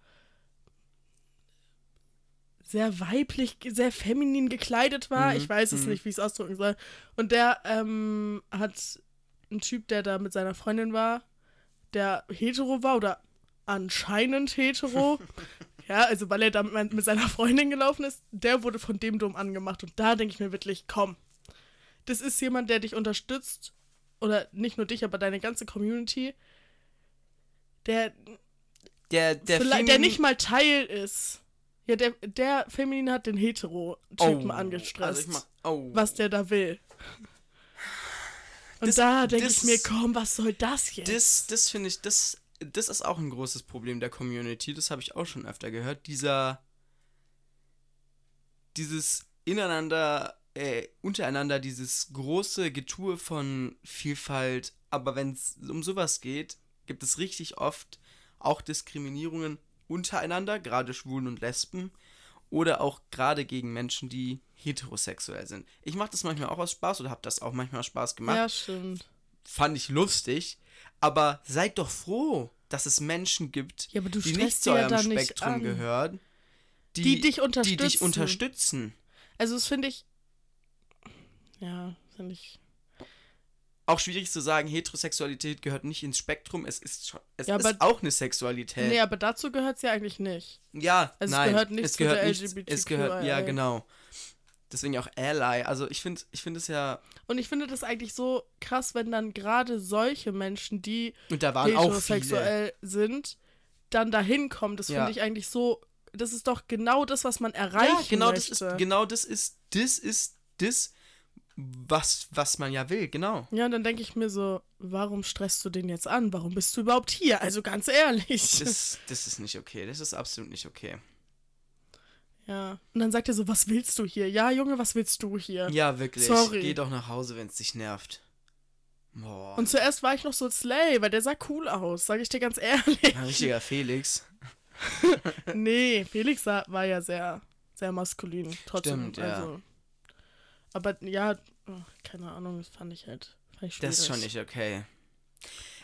sehr weiblich, sehr feminin gekleidet war. Mhm, Ich weiß es mhm. nicht, wie ich es ausdrücken soll. Und der ähm, hat einen Typ, der da mit seiner Freundin war, der hetero war oder anscheinend hetero. ja, also weil er da mit, mit seiner Freundin gelaufen ist, der wurde von dem dumm angemacht. Und da denke ich mir wirklich, komm, das ist jemand, der dich unterstützt oder nicht nur dich, aber deine ganze Community, der, Der, der, vielleicht, der nicht mal Teil ist. Ja, der, der Feminin hat den Hetero-Typen angestresst. Also mach, oh. was der da will. Und Das- da denke ich mir, komm, was soll das jetzt? Das, das finde ich, das, das ist auch ein großes Problem der Community. Das habe ich auch schon öfter gehört. Dieser, dieses ineinander, äh, untereinander, dieses große Getue von Vielfalt. Aber wenn es um sowas geht, gibt es richtig oft auch Diskriminierungen untereinander, gerade Schwulen und Lesben. Oder auch gerade gegen Menschen, die heterosexuell sind. Ich mache das manchmal auch aus Spaß oder habe das auch manchmal aus Spaß gemacht ja, stimmt. fand ich lustig, aber seid doch froh, dass es Menschen gibt, Ja, die nicht zu ja eurem nicht Spektrum gehören, die, Die dich die dich unterstützen. unterstützen. Also, das finde ich. Ja, finde ich. Auch schwierig zu sagen, Heterosexualität gehört nicht ins Spektrum, es ist schon, es Ja, ist auch eine Sexualität. Nee, aber dazu gehört es ja eigentlich nicht. ja, also es nein, gehört nicht es zu gehört der nicht, es gehört, ja genau. Deswegen auch Ally, also ich finde ich finde es ja, Und ich finde das eigentlich so krass, wenn dann gerade solche Menschen, die heterosexuell sind, dann dahin kommen. Das Ja. finde ich eigentlich so. Das ist doch genau das, was man erreichen Ja, genau das möchte. ist, genau das ist, das ist das, was, was man ja will, genau. Ja, und dann denke ich mir so, warum stresst du den jetzt an? Warum bist du überhaupt hier? Also ganz ehrlich. Das, das ist nicht okay, das ist absolut nicht okay. ja. Und dann sagt er so, was willst du hier? Ja, Junge, was willst du hier? Ja, wirklich. Sorry. Geh doch nach Hause, wenn es dich nervt. Boah. Und zuerst war ich noch so Slay, weil der sah cool aus, sage ich dir ganz ehrlich. ein richtiger Felix. nee, Felix war ja sehr, sehr maskulin. Trotzdem. Stimmt, ja. Also. Aber ja, oh, keine Ahnung, das fand ich halt. Fand ich Das ist schon nicht okay.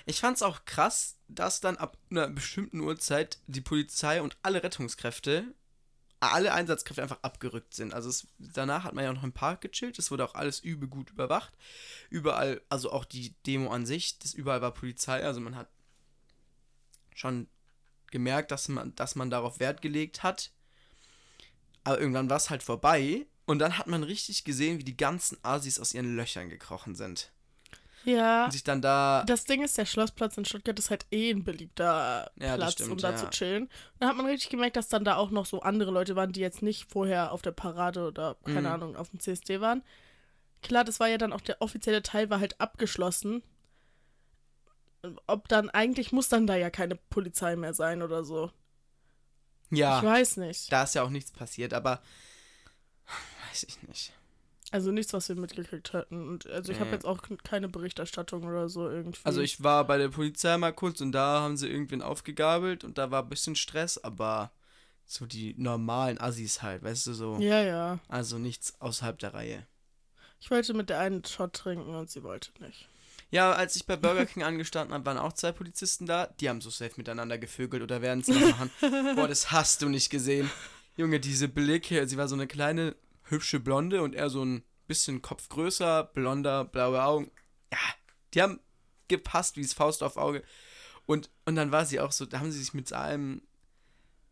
Ich fand's auch krass, dass dann ab einer bestimmten Uhrzeit die Polizei und alle Rettungskräfte, alle Einsatzkräfte einfach abgerückt sind. Also es, danach hat man ja noch im Park gechillt, es wurde auch alles übel gut überwacht. Überall, also auch die Demo an sich, das überall war Polizei, also man hat schon gemerkt, dass man, dass man darauf Wert gelegt hat. Aber irgendwann war es halt vorbei und dann hat man richtig gesehen, wie die ganzen Asis aus ihren Löchern gekrochen sind. Ja. Und sich dann da. Das Ding ist, der Schlossplatz in Stuttgart ist halt eh ein beliebter Ja, Platz, stimmt, um da ja. zu chillen. Und da hat man richtig gemerkt, dass dann da auch noch so andere Leute waren, die jetzt nicht vorher auf der Parade oder, keine Mhm. Ahnung, auf dem CSD waren. Klar, das war ja dann auch der offizielle Teil, war halt abgeschlossen. Ob dann, eigentlich muss dann da ja keine Polizei mehr sein oder so. Ja, Ich weiß nicht. da ist ja auch nichts passiert, aber. Weiß ich nicht. Also nichts, was wir mitgekriegt hatten. Und also ich habe Nee. jetzt auch keine Berichterstattung oder so irgendwie. Also ich war bei der Polizei mal kurz und da haben sie irgendwen aufgegabelt und da war ein bisschen Stress, aber so die normalen Assis halt, weißt du so. Ja, ja. Also nichts außerhalb der Reihe. Ich wollte mit der einen Shot trinken und sie wollte nicht. Ja, als ich bei Burger King angestanden habe, waren auch zwei Polizisten da. Die haben so safe miteinander gevögelt oder werden es noch machen. Boah, das hast du nicht gesehen. Junge, diese Blicke, sie war so eine kleine, hübsche Blonde und er so ein bisschen Kopf größer, blonder, blaue Augen. Ja, die haben gepasst wie das Faust auf Auge. Und, und dann war sie auch so, da haben sie sich mit einem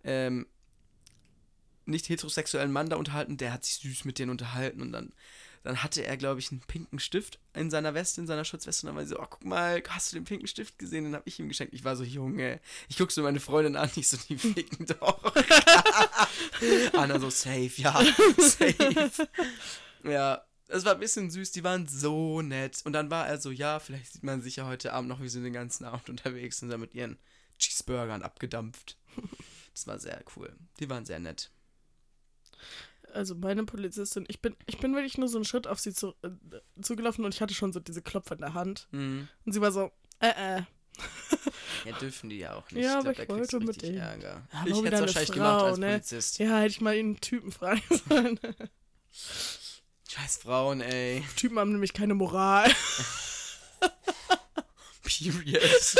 ähm, nicht heterosexuellen Mann da unterhalten, der hat sich süß mit denen unterhalten und dann, dann hatte er, glaube ich, einen pinken Stift in seiner Weste, in seiner Schutzweste und dann war sie so, oh, guck mal, hast du den pinken Stift gesehen? Den habe ich ihm geschenkt. Ich war so, Junge, ich guck so meine Freundin an, ich so, die ficken doch. Anna so, safe, ja, safe. Ja, es war ein bisschen süß, die waren so nett. Und dann war er so, ja, vielleicht sieht man sich ja heute Abend noch, wie sie den ganzen Abend unterwegs sind, da mit ihren Cheeseburgern abgedampft. Das war sehr cool. Die waren sehr nett. Also meine Polizistin, ich bin, ich bin wirklich nur so einen Schritt auf sie zu, äh, zugelaufen und ich hatte schon so diese Klopfer in der Hand. Mhm. Und sie war so, äh, äh. Ja, dürfen die ja auch nicht. Ja, aber glaub, ich wollte richtig unbedingt. Ärger. Ja, ich hätte es wahrscheinlich Frau, gemacht als ne? Polizist. Ja, hätte ich mal einen Typen fragen sollen. Scheiß Frauen, ey. Typen haben nämlich keine Moral. Period.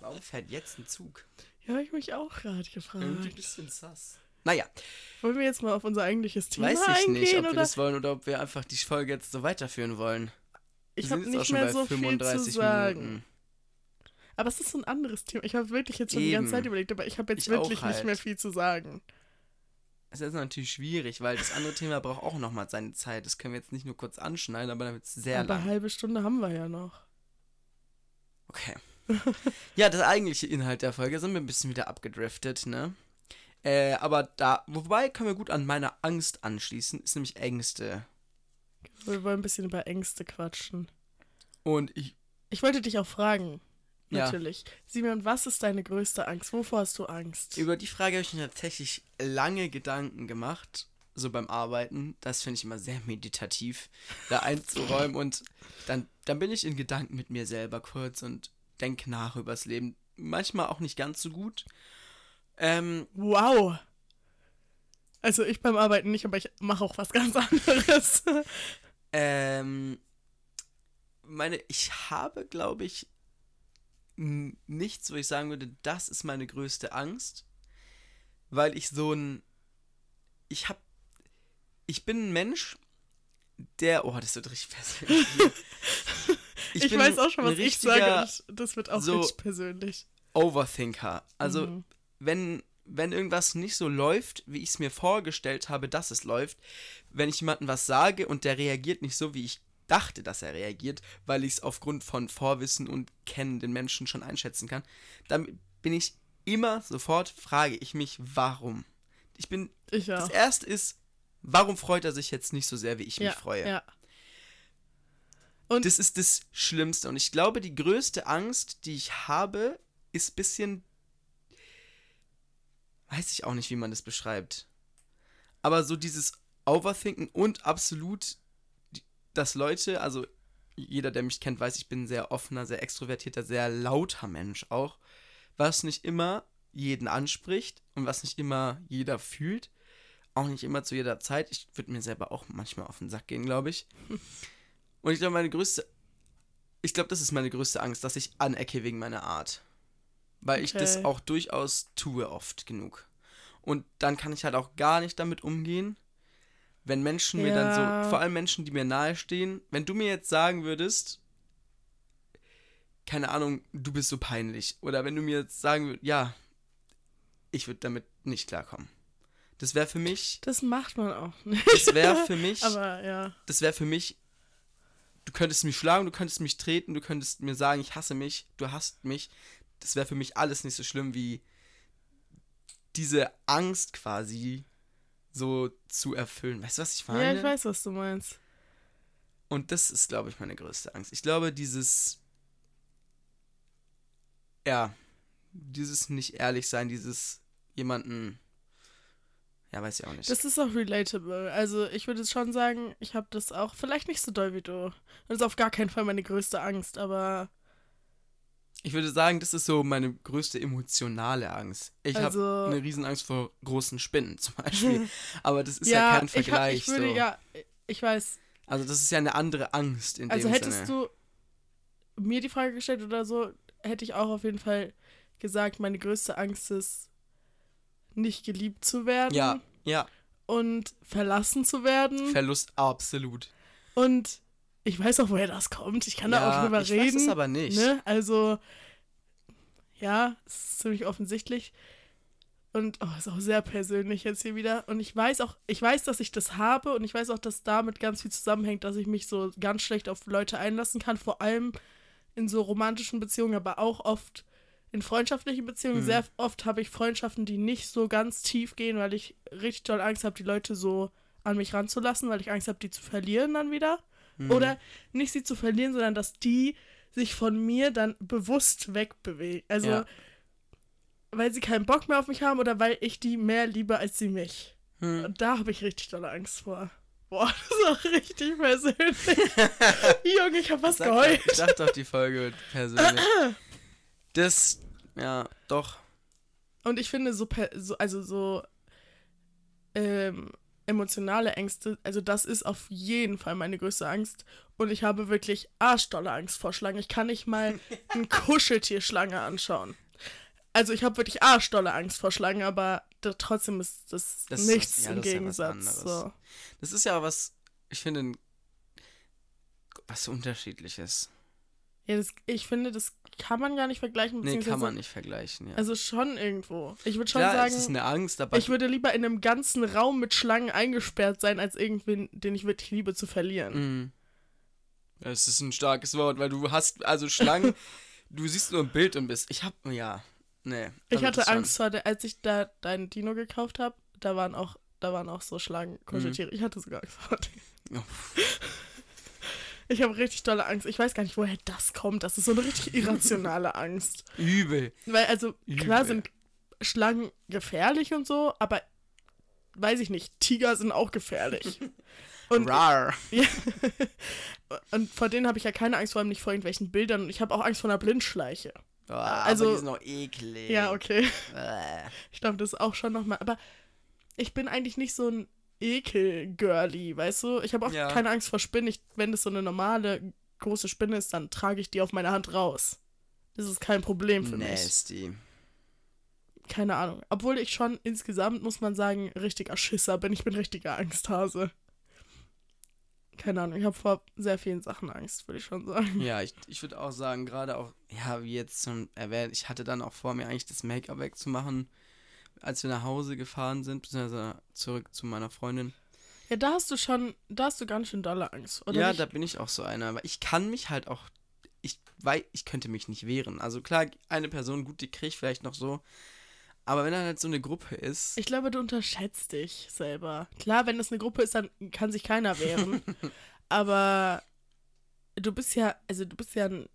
Warum fährt jetzt ein Zug? Ja, ich mich auch gerade gefragt. Irgendwie ein bisschen sass. Naja, Wollen wir jetzt mal auf unser eigentliches Thema weiß ich eingehen? nicht, ob wir oder? das wollen oder ob wir einfach die Folge jetzt so weiterführen wollen. ich Wir habe nicht mehr so viel zu 35 sagen. Minuten. Aber es ist so ein anderes Thema. Ich habe wirklich jetzt schon die ganze Eben. Zeit überlegt, aber ich habe jetzt Ich wirklich nicht halt. mehr viel zu sagen. es ist natürlich schwierig, weil das andere Thema braucht auch nochmal seine Zeit. Das können wir jetzt nicht nur kurz anschneiden, aber es sehr Aber lang. eine halbe Stunde haben wir ja noch. Okay. ja, das eigentliche Inhalt der Folge sind wir ein bisschen wieder abgedriftet, ne? Äh, aber da, wobei können wir gut an meine Angst anschließen, ist nämlich Ängste. Wir wollen ein bisschen über Ängste quatschen. Und ich, Ich wollte dich auch fragen. Ja. Natürlich. Simon, was ist deine größte Angst? Wovor hast du Angst? über die Frage habe ich mir tatsächlich lange Gedanken gemacht, so beim Arbeiten. Das finde ich immer sehr meditativ, da einzuräumen. Und dann, dann bin ich in Gedanken mit mir selber kurz und denke nach übers Leben. Manchmal auch nicht ganz so gut. Ähm, Wow. Also ich beim Arbeiten nicht, aber ich mache auch was ganz anderes. Ähm, meine, ich habe, glaube ich, nichts, wo ich sagen würde, das ist meine größte Angst, weil ich so ein, ich habe, ich bin ein Mensch, der, oh, das wird richtig persönlich. Ich, bin weiß auch schon, was ich sage. Das wird auch so- richtig persönlich. Overthinker. Also, Mhm. Wenn, wenn irgendwas nicht so läuft, wie ich es mir vorgestellt habe, dass es läuft, wenn ich jemandem was sage und der reagiert nicht so, wie ich dachte, dass er reagiert, weil ich es aufgrund von Vorwissen und Kennen den Menschen schon einschätzen kann, dann bin ich immer sofort, frage ich mich, warum. Ich bin, Ich das erste ist, warum freut er sich jetzt nicht so sehr, wie ich mich ja, freue? Ja. Das ist das Schlimmste. Und ich glaube, die größte Angst, die ich habe, ist ein bisschen. Weiß ich auch nicht, wie man das beschreibt. Aber so dieses Overthinken und absolut, dass Leute, also jeder, der mich kennt, weiß, ich bin ein sehr offener, sehr extrovertierter, sehr lauter Mensch auch, was nicht immer jeden anspricht und was nicht immer jeder fühlt. Auch nicht immer zu jeder Zeit. Ich würde mir selber auch manchmal auf den Sack gehen, glaube ich. Und ich glaube, meine größte. Ich glaube, das ist meine größte Angst, dass ich anecke wegen meiner Art. Weil ich das Okay. auch durchaus tue oft genug. Und dann kann ich halt auch gar nicht damit umgehen, wenn Menschen mir dann Ja. so, vor allem Menschen, die mir nahestehen, wenn du mir jetzt sagen würdest, keine Ahnung, du bist so peinlich. Oder wenn du mir jetzt sagen würdest, ja, ich würde damit nicht klarkommen. Das wäre für mich, Das macht man auch nicht. das wäre für mich Aber ja. das wäre für mich, du könntest mich schlagen, du könntest mich treten, du könntest mir sagen, ich hasse mich, du hasst mich. Das wäre für mich alles nicht so schlimm wie diese Angst quasi so zu erfüllen. Weißt du, was ich meine? Ja, ich weiß, was du meinst. Und das ist, glaube ich, meine größte Angst. Ich glaube, dieses, ja, dieses nicht ehrlich sein, dieses jemanden, ja, weiß ich auch nicht. Das ist auch relatable. Also ich würde schon sagen, ich habe das auch vielleicht nicht so doll wie du. Das ist auf gar keinen Fall meine größte Angst, aber Ich würde sagen, das ist so meine größte emotionale Angst. Ich Also- habe eine Riesenangst vor großen Spinnen zum Beispiel. Aber das ist ja, ja, kein ich, hab, Vergleich. ich würde so. ja, ich weiß. Also das ist ja eine andere Angst in Also dem hättest Sinne. du mir die Frage gestellt oder so, hätte ich auch auf jeden Fall gesagt, meine größte Angst ist, nicht geliebt zu werden ja, ja, und verlassen zu werden. Verlust absolut. und ich weiß auch, woher das kommt. Ich kann da ja, auch drüber ich reden. weiß es aber nicht. Ne? Also, ja, es ist ziemlich offensichtlich. Und oh, ist auch sehr persönlich jetzt hier wieder. Und ich weiß auch, ich weiß, dass ich das habe und ich weiß auch, dass damit ganz viel zusammenhängt, dass ich mich so ganz schlecht auf Leute einlassen kann, vor allem in so romantischen Beziehungen, aber auch oft in freundschaftlichen Beziehungen. Mhm. Sehr oft habe ich Freundschaften, die nicht so ganz tief gehen, weil ich richtig doll Angst habe, die Leute so an mich ranzulassen, weil ich Angst habe, die zu verlieren dann wieder. Mhm. Oder nicht sie zu verlieren, sondern dass die sich von mir dann bewusst wegbewegen. Also, Ja. weil sie keinen Bock mehr auf mich haben oder weil ich die mehr liebe als sie mich. Hm. Und da habe ich richtig dolle Angst vor. Boah, das ist auch richtig persönlich. Junge, ich habe was Sag geheult. ich dachte doch, die Folge wird persönlich. Das, ja, doch. Und ich finde, so, so also so ähm, emotionale Ängste, also das ist auf jeden Fall meine größte Angst. Und ich habe wirklich arschdolle Angst vor Schlangen. Ich kann nicht mal eine Kuscheltierschlange anschauen. Also ich habe wirklich arschdolle Angst vor Schlangen, aber da, trotzdem ist das, Das ist nichts was- ja, im das ist ja Gegensatz. so. Das ist ja was, ich finde, ein- was so unterschiedliches. Ja, das, ich finde, das kann man gar nicht vergleichen. Nee, kann man nicht vergleichen, ja. Also schon irgendwo. Ich würde schon Klar, sagen, es ist eine Angst, aber ich würde lieber in einem ganzen Raum mit Schlangen eingesperrt sein, als irgendwen, den ich wirklich liebe, zu verlieren. Mhm. Das ist ein starkes Wort, weil du hast, also Schlangen, du siehst nur ein Bild und bist, ich hab, ja, nee. Ich also hatte. Angst vor der, als ich da deinen Dino gekauft habe, da waren auch, da waren auch so Mhm. Schlangen-Kuscheltiere. Ich hatte sogar Angst vor denen. Oh, Ich habe richtig dolle Angst. Ich weiß gar nicht, woher das kommt. Das ist so eine richtig irrationale Angst. übel. Weil, also, klar Übel. sind Schlangen gefährlich und so, aber weiß ich nicht, Tiger sind auch gefährlich. Und, Rar. ja, und vor denen habe ich ja keine Angst, vor allem nicht vor irgendwelchen Bildern. Und ich habe auch Angst vor einer Blindschleiche. Oh, Also- die sind noch eklig. Ja, okay. Ich glaube, das ist auch schon nochmal. Aber ich bin eigentlich nicht so ein Ekel-Girly, weißt du? Ich habe auch Ja. keine Angst vor Spinnen. Ich, wenn das so eine normale große Spinne ist, dann trage ich die auf meiner Hand raus. Das ist kein Problem für mich. Nasty. Keine Ahnung. Obwohl ich schon insgesamt, muss man sagen, richtiger Schisser bin. Ich bin richtiger Angsthase. Keine Ahnung, ich habe vor sehr vielen Sachen Angst, würde ich schon sagen. Ja, ich, ich würde auch sagen, gerade auch, ja, wie jetzt schon erwähnt, ich hatte dann auch vor, mir eigentlich das Make-up wegzumachen, als wir nach Hause gefahren sind, beziehungsweise zurück zu meiner Freundin. Ja, da hast du schon, da hast du ganz schön dolle Angst, oder? ja, nicht? da bin ich auch so einer, aber ich kann mich halt auch, ich weiß, ich könnte mich nicht wehren. Also klar, eine Person, gut, die kriege ich vielleicht noch so, aber wenn dann halt so eine Gruppe ist, Ich glaube, du unterschätzt dich selber. Klar, wenn es eine Gruppe ist, dann kann sich keiner wehren. aber du bist ja, also du bist ja ein,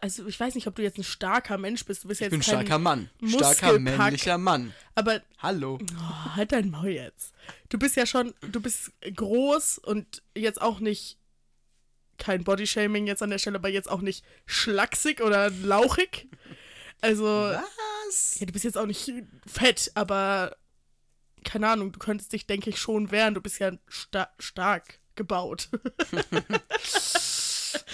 also ich weiß nicht, ob du jetzt ein starker Mensch bist. Du bist ich jetzt bin ein kein, starker Mann, starker Muskelpack. männlicher Mann. aber Hallo. oh, halt dein Maul jetzt. Du bist ja schon, du bist groß und jetzt auch nicht kein Bodyshaming jetzt an der Stelle, aber jetzt auch nicht schlaksig oder lauchig. Also Was? Ja, du bist jetzt auch nicht fett, aber keine Ahnung, du könntest dich, denke ich, schon wehren. Du bist ja sta stark gebaut.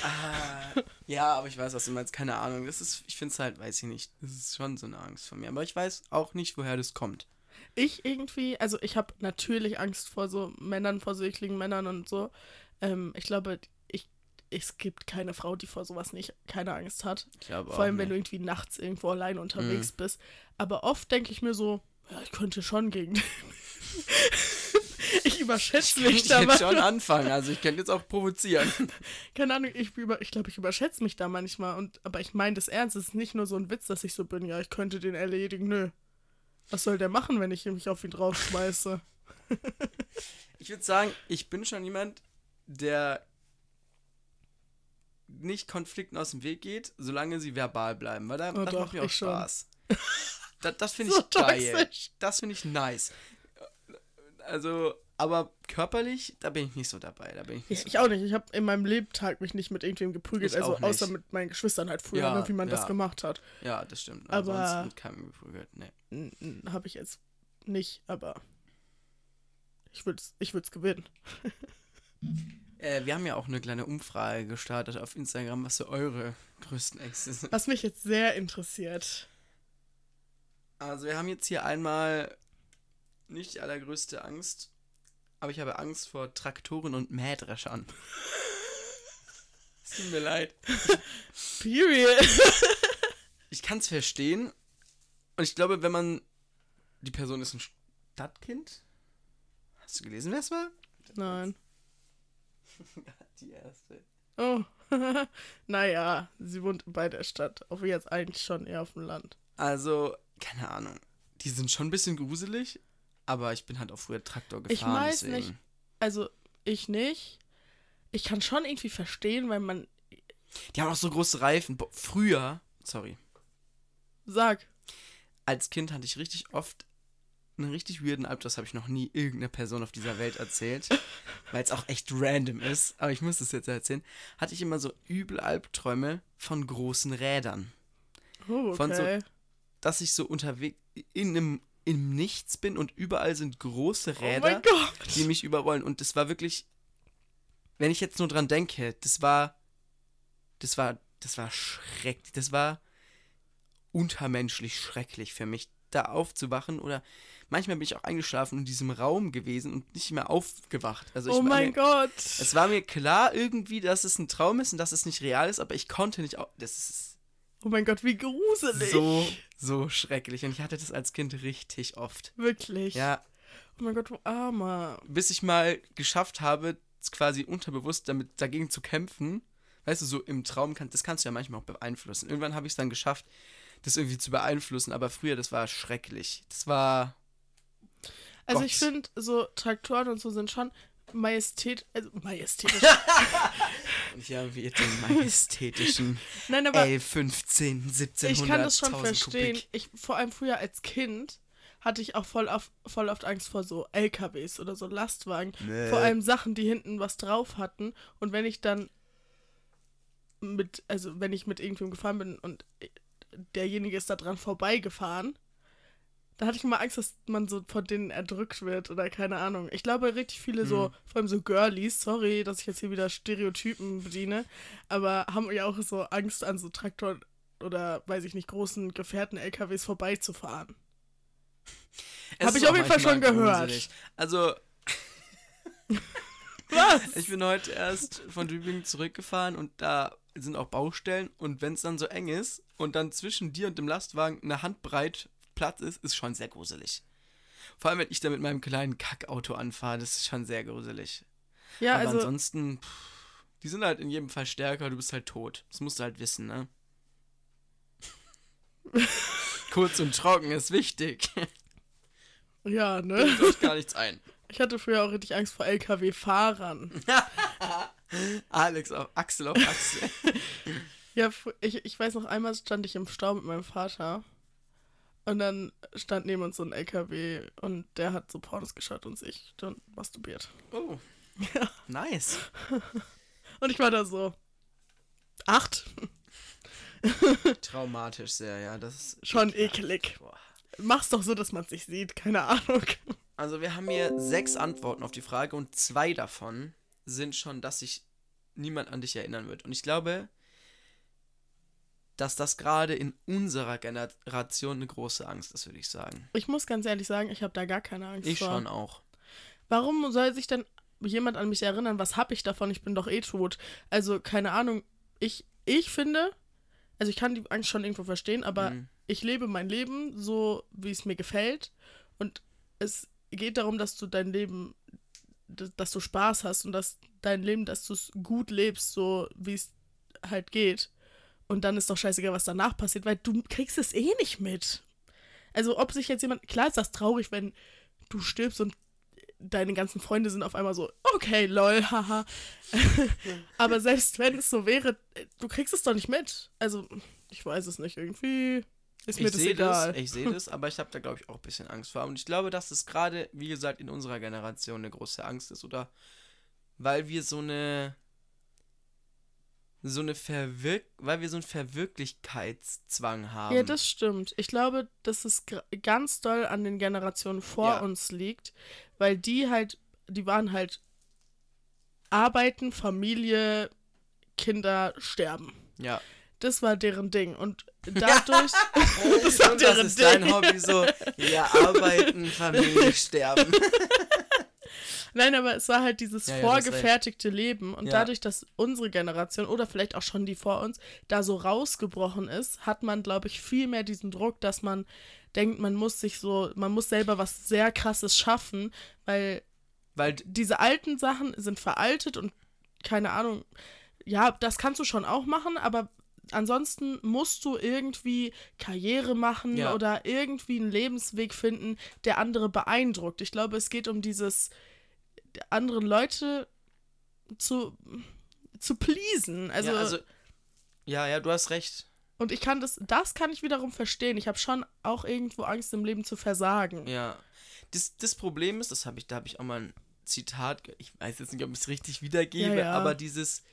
Ah, ja, aber ich weiß, was du meinst. Keine Ahnung. Das ist, ich finde es halt, weiß ich nicht. Das ist schon so eine Angst von mir. Aber ich weiß auch nicht, woher das kommt. Ich irgendwie, also ich habe natürlich Angst vor so Männern, vor so ekligen Männern und so. Ähm, ich glaube, ich, es gibt keine Frau, die vor sowas nicht keine Angst hat. Vor allem, wenn du irgendwie nachts irgendwo allein unterwegs bist. Aber oft denke ich mir so, ja, ich könnte schon gegen den. ich überschätze mich ich da jetzt schon anfangen. Also ich könnte jetzt auch provozieren. Keine Ahnung, ich, über, ich glaube, ich überschätze mich da manchmal. Und, aber ich meine das ernst. Es ist nicht nur so ein Witz, dass ich so bin, ja, ich könnte den erledigen. Nö. Was soll der machen, wenn ich mich auf ihn draufschmeiße? Ich würde sagen, ich bin schon jemand, der nicht Konflikten aus dem Weg geht, solange sie verbal bleiben. Weil da, Oh das doch, macht mir auch ich. Spaß. das das finde So ich geil. toxisch. Das finde ich nice. Also, aber körperlich, da bin ich nicht so dabei. Da bin ich nicht Ich, so ich auch nicht. Ich habe in meinem Lebtag mich nicht mit irgendwem geprügelt. Ich also außer mit meinen Geschwistern halt früher, Ja, ne, wie man das ja. gemacht hat. Ja, das stimmt. Aber- mit keinem geprügelt. Nee. Habe ich jetzt nicht, aber ich würde es ich würd's gewinnen. Äh, wir haben ja auch eine kleine Umfrage gestartet auf Instagram, was so eure größten Ängste sind. Was mich jetzt sehr interessiert. Also wir haben jetzt hier einmal nicht die allergrößte Angst, aber ich habe Angst vor Traktoren und Mähdreschern. Es tut mir leid. Period. Ich kann es verstehen. Und ich glaube, wenn man... Die Person ist ein Stadtkind. Hast du gelesen, wer es war? Nein. Die erste. Oh. naja, sie wohnt bei der Stadt. Auch jetzt eigentlich schon eher auf dem Land. Also, keine Ahnung. Die sind schon ein bisschen gruselig, aber ich bin halt auch früher Traktor gefahren. Ich weiß deswegen. nicht. Also, ich nicht. Ich kann schon irgendwie verstehen, weil man. Die haben auch so große Reifen. Boah, früher, sorry, Sag. als Kind hatte ich richtig oft einen richtig weirden Albtraum. Das habe ich noch nie irgendeiner Person auf dieser Welt erzählt, weil es auch echt random ist. Aber ich muss es jetzt erzählen. Hatte ich immer so übel Albträume von großen Rädern. Oh, Von so- okay. Dass ich so unterwegs in einem im Nichts bin und überall sind große oh Räder, Gott. die mich überrollen. Und das war wirklich, wenn ich jetzt nur dran denke, das war, das war, das war schrecklich. Das war untermenschlich schrecklich für mich, da aufzuwachen oder manchmal bin ich auch eingeschlafen in diesem Raum gewesen und nicht mehr aufgewacht. Also ich oh mein mir, Gott. Es war mir klar irgendwie, dass es ein Traum ist und dass es nicht real ist, aber ich konnte nicht. Das ist Oh mein Gott, wie gruselig. so, so schrecklich. Und ich hatte das als Kind richtig oft. Wirklich. Ja, Oh mein Gott, du Armer. bis ich mal geschafft habe, quasi unterbewusst damit dagegen zu kämpfen. Weißt du, so im Traum kann, das kannst du ja manchmal auch beeinflussen. Irgendwann habe ich es dann geschafft, das irgendwie zu beeinflussen, aber früher, das war schrecklich. Das war. Also Gott. ich finde, so Traktoren und so sind schon majestät, also majestätisch. Habe jetzt den majestätischen Nein, aber 11, 15, 17, ich kann das schon 1000 verstehen. Kubik. Ich, vor allem früher als Kind hatte ich auch voll, auf, voll oft Angst vor so LKWs oder so Lastwagen. Nee. Vor allem Sachen, die hinten was drauf hatten. Und wenn ich dann mit, also wenn ich mit irgendwem gefahren bin und derjenige ist da dran vorbeigefahren, da hatte ich immer Angst, dass man so von denen erdrückt wird oder keine Ahnung. Ich glaube, richtig viele so, Mhm. vor allem so Girlies, sorry, dass ich jetzt hier wieder Stereotypen bediene, aber haben ja auch so Angst an so Traktoren oder, weiß ich nicht, großen Gefährten LKWs vorbeizufahren. Es Hab ist ich auf jeden Fall schon gehört. Also, Was? ich bin heute erst von Tübingen zurückgefahren und da sind auch Baustellen und wenn es dann so eng ist und dann zwischen dir und dem Lastwagen eine Handbreit Platz ist, ist schon sehr gruselig. Vor allem, wenn ich da mit meinem kleinen Kackauto anfahre, das ist schon sehr gruselig. ja, Aber also, ansonsten, pff, die sind halt in jedem Fall stärker, du bist halt tot. Das musst du halt wissen, ne? Kurz und trocken ist wichtig. ja, ne? Bildet euch gar nichts ein. Ich hatte früher auch richtig Angst vor LKW-Fahrern. Alex auf Axel auf Axel. Ja, ich, ich weiß noch, einmal stand ich im Stau mit meinem Vater und dann stand neben uns so ein LKW und der hat so Pornos geschaut und sich dann masturbiert. Oh. Ja. Nice. Und ich war da so, acht? Traumatisch sehr, ja. Das ist Schon eklig. Boah. Mach's doch so, dass man sich sieht, keine Ahnung. Also wir haben hier sechs Antworten auf die Frage und zwei davon sind schon, dass sich niemand an dich erinnern wird. Und ich glaube, dass das gerade in unserer Generation eine große Angst ist, würde ich sagen. Ich muss ganz ehrlich sagen, ich habe da gar keine Angst Ich vor. schon auch. Warum soll sich denn jemand an mich erinnern? Was hab ich davon? Ich bin doch eh tot. Also, keine Ahnung. Ich, ich finde, also ich kann die Angst schon irgendwo verstehen, aber Mhm. ich lebe mein Leben so, wie es mir gefällt. Und es geht darum, dass du dein Leben, dass du Spaß hast und dass dein Leben, dass du es gut lebst, so wie es halt geht. Und dann ist doch scheißegal, was danach passiert, weil du kriegst es eh nicht mit. Also, ob sich jetzt jemand, klar ist das traurig, wenn du stirbst und deine ganzen Freunde sind auf einmal so, okay, lol, haha. Aber selbst wenn es so wäre, du kriegst es doch nicht mit. Also, ich weiß es nicht, irgendwie ist mir Ich das sehe egal. das, ich sehe das, aber ich habe da, glaube ich, auch ein bisschen Angst vor. Und ich glaube, dass es gerade, wie gesagt, in unserer Generation eine große Angst ist, oder? Weil wir so eine. So eine Verwirk weil wir so einen Verwirklichkeitszwang haben. Ja, das stimmt. Ich glaube, dass es ganz doll an den Generationen vor Ja. uns liegt, weil die halt, die waren halt arbeiten, Familie, Kinder sterben. ja. Das war deren Ding. Und dadurch. das, war Und das deren ist dein Ding. Hobby so, ja, arbeiten, Familie, sterben. Nein, aber es war halt dieses Ja, ja, vorgefertigte Leben. Und Ja. dadurch, dass unsere Generation oder vielleicht auch schon die vor uns da so rausgebrochen ist, hat man, glaube ich, viel mehr diesen Druck, dass man denkt, man muss sich so, man muss selber was sehr krasses schaffen, weil Weil, diese alten Sachen sind veraltet und keine Ahnung, ja, das kannst du schon auch machen, aber ansonsten musst du irgendwie Karriere machen Ja. oder irgendwie einen Lebensweg finden, der andere beeindruckt. Ich glaube, es geht um dieses anderen Leute zu zu pleasen. Also, ja, also, ja, ja, du hast recht. und ich kann das das kann ich wiederum verstehen. Ich habe schon auch irgendwo Angst im Leben zu versagen. Ja. Das, das Problem ist, das habe ich, da habe ich auch mal ein Zitat, ich weiß jetzt nicht, ob ich es richtig wiedergebe, Ja, ja. aber dieses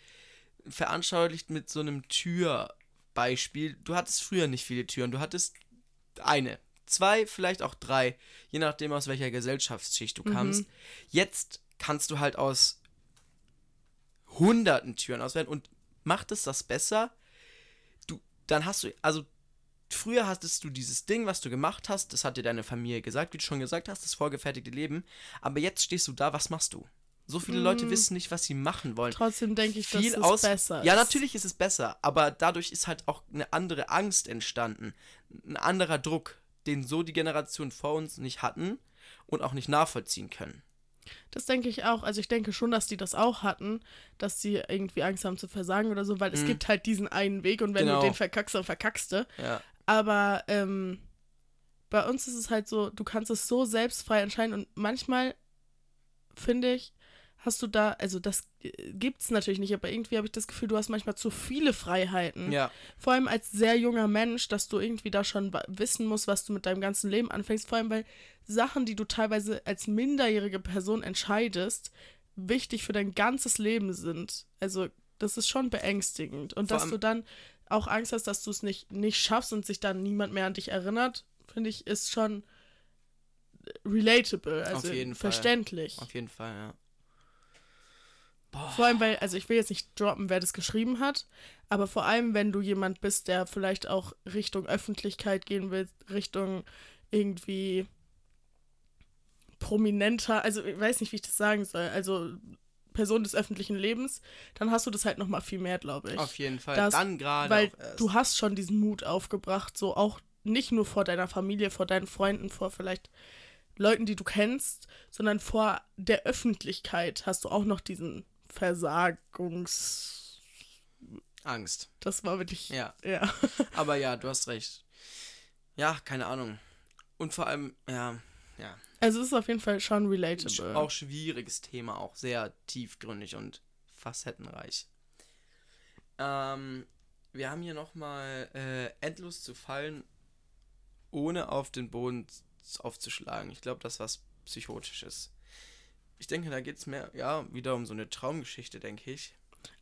veranschaulicht mit so einem Türbeispiel. Du hattest früher nicht viele Türen, du hattest eine, zwei, vielleicht auch drei, je nachdem aus welcher Gesellschaftsschicht du Mhm. kamst. Jetzt kannst du halt aus hunderten Türen auswählen und macht es das besser? Du, dann hast du, also früher hattest du dieses Ding, was du gemacht hast, das hat dir deine Familie gesagt, wie du schon gesagt hast, das vorgefertigte Leben. Aber jetzt stehst du da, was machst du? So viele Leute Mm. wissen nicht, was sie machen wollen. Trotzdem denke ich, dass Viel es aus besser Ja, ist. natürlich ist es besser, aber dadurch ist halt auch eine andere Angst entstanden. Ein anderer Druck, den so die Generation vor uns nicht hatten und auch nicht nachvollziehen können. Das denke ich auch. Also ich denke schon, dass die das auch hatten, dass sie irgendwie Angst haben zu versagen oder so, weil es Mhm. gibt halt diesen einen Weg und wenn Genau. du den verkackst, dann verkackst du. Ja. Aber ähm, bei uns ist es halt so, du kannst es so selbstfrei entscheiden und manchmal finde ich, hast du da, also das äh, gibt's natürlich nicht, aber irgendwie habe ich das Gefühl, du hast manchmal zu viele Freiheiten. Ja. Vor allem als sehr junger Mensch, dass du irgendwie da schon wissen musst, was du mit deinem ganzen Leben anfängst. Vor allem, weil Sachen, die du teilweise als minderjährige Person entscheidest, wichtig für dein ganzes Leben sind. Also, das ist schon beängstigend. Und Vor dass du dann auch Angst hast, dass du es nicht, nicht schaffst und sich dann niemand mehr an dich erinnert, finde ich, ist schon relatable. Also jeden Fall. verständlich. Auf jeden Fall, ja. Boah. Vor allem, weil, also ich will jetzt nicht droppen, wer das geschrieben hat, aber vor allem, wenn du jemand bist, der vielleicht auch Richtung Öffentlichkeit gehen will, Richtung irgendwie prominenter, also ich weiß nicht, wie ich das sagen soll, also Person des öffentlichen Lebens, dann hast du das halt nochmal viel mehr, glaube ich. Auf jeden Fall. Das- Dann gerade. weil du hast schon diesen Mut aufgebracht, so auch nicht nur vor deiner Familie, vor deinen Freunden, vor vielleicht Leuten, die du kennst, sondern vor der Öffentlichkeit hast du auch noch diesen Versagungs... Angst. Das war wirklich... Ja. ja. Aber ja, du hast recht. Ja, keine Ahnung. Und vor allem, ja, ja. Also es ist auf jeden Fall schon Sch- relatable. Auch schwieriges Thema, auch sehr tiefgründig und facettenreich. Ähm, wir haben hier nochmal äh, endlos zu fallen, ohne auf den Boden aufzuschlagen. Ich glaube, das was Psychotisches. Ich denke, da geht es mehr, ja, wieder um so eine Traumgeschichte, denke ich.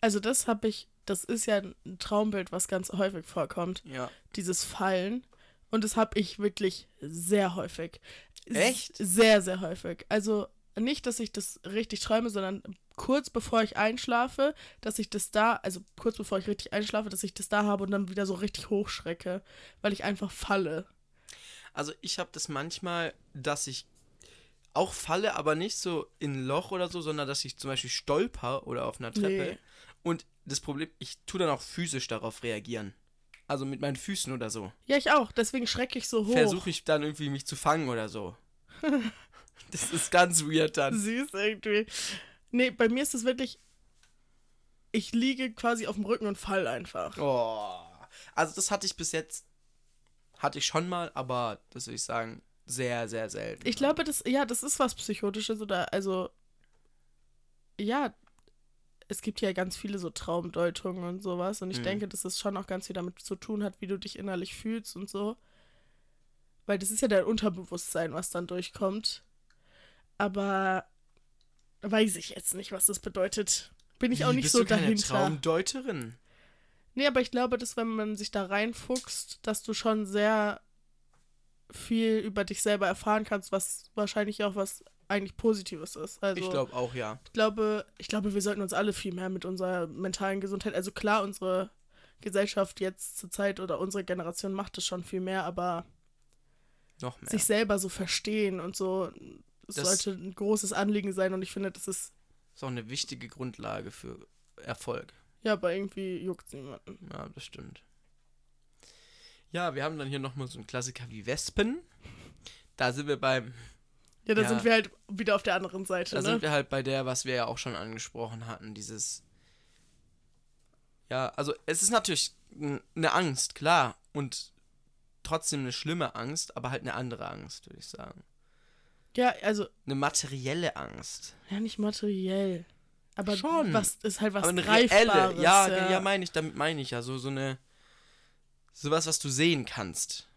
Also das habe ich, das ist ja ein Traumbild, was ganz häufig vorkommt, Ja. dieses Fallen. Und das habe ich wirklich sehr häufig. Echt? Sehr, sehr häufig. Also nicht, dass ich das richtig träume, sondern kurz bevor ich einschlafe, dass ich das da, also kurz bevor ich richtig einschlafe, dass ich das da habe und dann wieder so richtig hochschrecke, weil ich einfach falle. Also ich habe das manchmal, dass ich auch falle, aber nicht so in ein Loch oder so, sondern dass ich zum Beispiel stolper oder auf einer Treppe. Nee. Und das Problem, ich tue dann auch physisch darauf reagieren. Also mit meinen Füßen oder so. Ja, ich auch. Deswegen schrecke ich so hoch. Versuche ich dann irgendwie mich zu fangen oder so. das ist ganz weird dann. Süß irgendwie. Nee, bei mir ist es wirklich, ich liege quasi auf dem Rücken und fall einfach. Oh. Also das hatte ich bis jetzt, hatte ich schon mal, aber das würde ich sagen, sehr, sehr selten. Ich glaube, das, ja, das ist was Psychotisches oder, also, ja, es gibt ja ganz viele so Traumdeutungen und sowas und ich Mhm. denke, dass es schon auch ganz viel damit zu tun hat, wie du dich innerlich fühlst und so. Weil das ist ja dein Unterbewusstsein, was dann durchkommt. Aber weiß ich jetzt nicht, was das bedeutet. Bin ich auch Wie, nicht bist so du keine dahinter. Traumdeuterin. Nee, aber ich glaube, dass wenn man sich da reinfuchst, dass du schon sehr viel über dich selber erfahren kannst, was wahrscheinlich auch was eigentlich Positives ist. Also ich glaube auch, ja. ich glaube, ich glaube, wir sollten uns alle viel mehr mit unserer mentalen Gesundheit, also klar, unsere Gesellschaft jetzt zur Zeit oder unsere Generation macht es schon viel mehr, aber Noch mehr. sich selber so verstehen und so, es Das- sollte ein großes Anliegen sein und ich finde, das ist, ist auch eine wichtige Grundlage für Erfolg. ja, aber irgendwie juckt niemanden. Ja, das stimmt. Ja, wir haben dann hier nochmal so einen Klassiker wie Wespen. Da sind wir beim, Ja, da Ja. sind wir halt wieder auf der anderen Seite, da ne? sind wir halt bei der, was wir ja auch schon angesprochen hatten, dieses. Ja, also es ist natürlich eine Angst, klar. Und trotzdem eine schlimme Angst, aber halt eine andere Angst, würde ich sagen. Ja, also, Eine materielle Angst. ja, nicht materiell. Aber Schon. was ist halt was aber eine Greifbares. reelle. Ja, ja, ja meine ich, damit meine ich ja. So, so eine. Sowas, was du sehen kannst.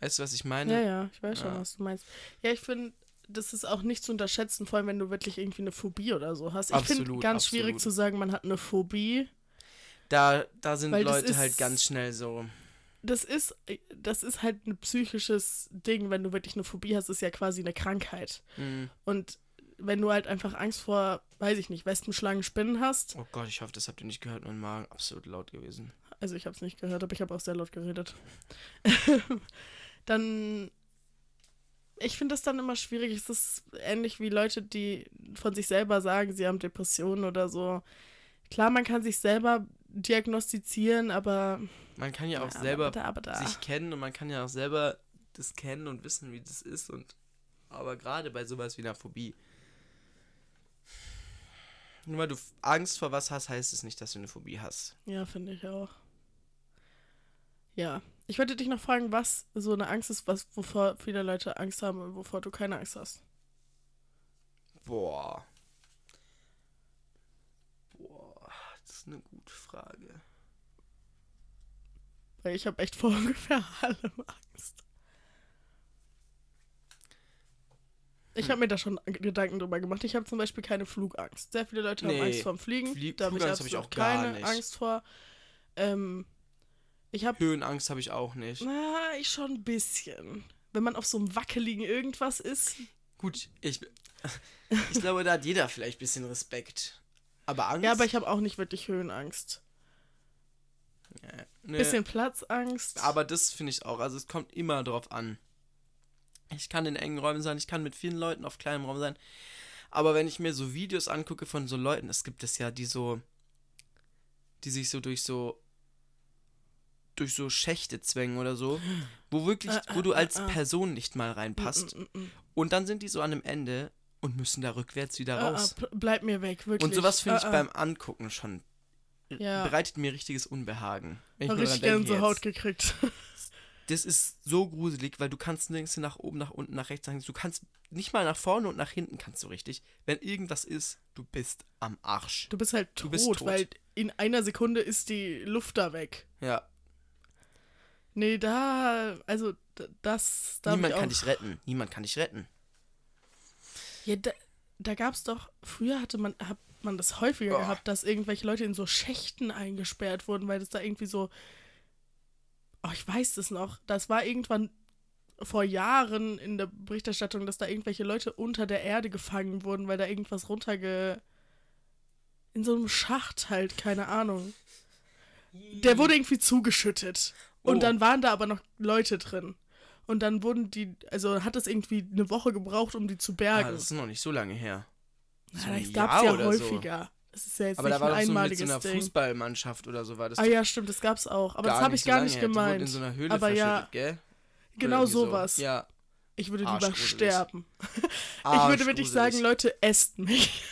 Weißt du, was ich meine? Ja, ja, ich weiß schon, Ja. was du meinst. Ja, ich finde, das ist auch nicht zu unterschätzen, vor allem wenn du wirklich irgendwie eine Phobie oder so hast. Ich finde Absolut, ganz schwierig absolut. zu sagen, man hat eine Phobie. Da, da sind Leute ist- halt ganz schnell so. Das ist, das ist halt ein psychisches Ding, wenn du wirklich eine Phobie hast, ist ja quasi eine Krankheit. Hm. Und wenn du halt einfach Angst vor, weiß ich nicht, Wespen, Schlangen, Spinnen hast, Oh Gott, ich hoffe, das habt ihr nicht gehört. Mein Magen absolut laut gewesen. Also ich habe es nicht gehört, aber ich habe auch sehr laut geredet. dann, ich finde das dann immer schwierig. Es ist ähnlich wie Leute, die von sich selber sagen, sie haben Depressionen oder so. Klar, man kann sich selber diagnostizieren, aber Man kann ja auch Ja, selber aber da, aber da. sich kennen und man kann ja auch selber das kennen und wissen, wie das ist. Und aber gerade bei sowas wie einer Phobie. Nur weil du Angst vor was hast, heißt es nicht, dass du eine Phobie hast. Ja, finde ich auch. Ja. Ich wollte dich noch fragen, was so eine Angst ist, was, wovor viele Leute Angst haben und wovor du keine Angst hast. Boah. Boah, das ist eine gute Frage. Weil ich habe echt vor ungefähr allem Angst. Ich habe mir da schon Gedanken drüber gemacht. Ich habe zum Beispiel keine Flugangst. Sehr viele Leute Nee, haben Angst vorm Fliegen. Flie- da habe ich hab auch keine nicht. Angst vor. Ähm, ich habe, Höhenangst habe ich auch nicht. na, ich schon ein bisschen. Wenn man auf so einem wackeligen irgendwas ist. Gut, ich, ich glaube, da hat jeder vielleicht ein bisschen Respekt. Aber Angst? Ja, aber ich habe auch nicht wirklich Höhenangst. Ja, nee. Bisschen Platzangst. Aber das finde ich auch. Also es kommt immer drauf an. Ich kann in engen Räumen sein, ich kann mit vielen Leuten auf kleinem Raum sein. Aber wenn ich mir so Videos angucke von so Leuten, es gibt es ja, die so, die sich so durch so durch so Schächte zwängen oder so, wo wirklich, Äh, wo du äh, als äh, äh. Person nicht mal reinpasst. Mm, mm, mm. Und dann sind die so an einem Ende und müssen da rückwärts wieder Ah, ah, raus. bleib mir weg, wirklich. Und sowas finde ich Ah, ah. beim Angucken schon. Ja. Bereitet mir richtiges Unbehagen. Wenn ich richtig Gänsehaut jetzt. gekriegt. Das ist so gruselig, weil du kannst nirgends nach oben, nach unten, nach rechts, nach links. Du kannst nicht mal nach vorne und nach hinten kannst du richtig. Wenn irgendwas ist, du bist am Arsch. Du bist halt tot, bist tot. weil in einer Sekunde ist die Luft da weg. Ja. Nee, da, also das, da Niemand kann dich retten. Niemand kann dich retten. Ja, da, da gab's doch, früher hatte man, hat man das häufiger Oh. gehabt, dass irgendwelche Leute in so Schächten eingesperrt wurden, weil das da irgendwie so, oh, ich weiß das noch, das war irgendwann vor Jahren in der Berichterstattung, dass da irgendwelche Leute unter der Erde gefangen wurden, weil da irgendwas runterge... in so einem Schacht halt, keine Ahnung. Der wurde irgendwie zugeschüttet. Und Oh. dann waren da aber noch Leute drin. Und dann wurden die, also hat es irgendwie eine Woche gebraucht, um die zu Ah, bergen. das ist noch nicht so lange her. So ja, ein das gab's Jahr ja oder so. häufiger. Das ist ja jetzt Aber nicht da war ein doch so mit einmaliges so einer. Fußballmannschaft oder so war das Ah ja, stimmt, das gab's auch. Aber das habe ich so gar nicht her. Die gemeint. in so einer Höhle Aber ja, gell? Genau irgendwie so. sowas. Ja. Ich würde lieber sterben. ich würde wirklich sagen, Leute, esst mich.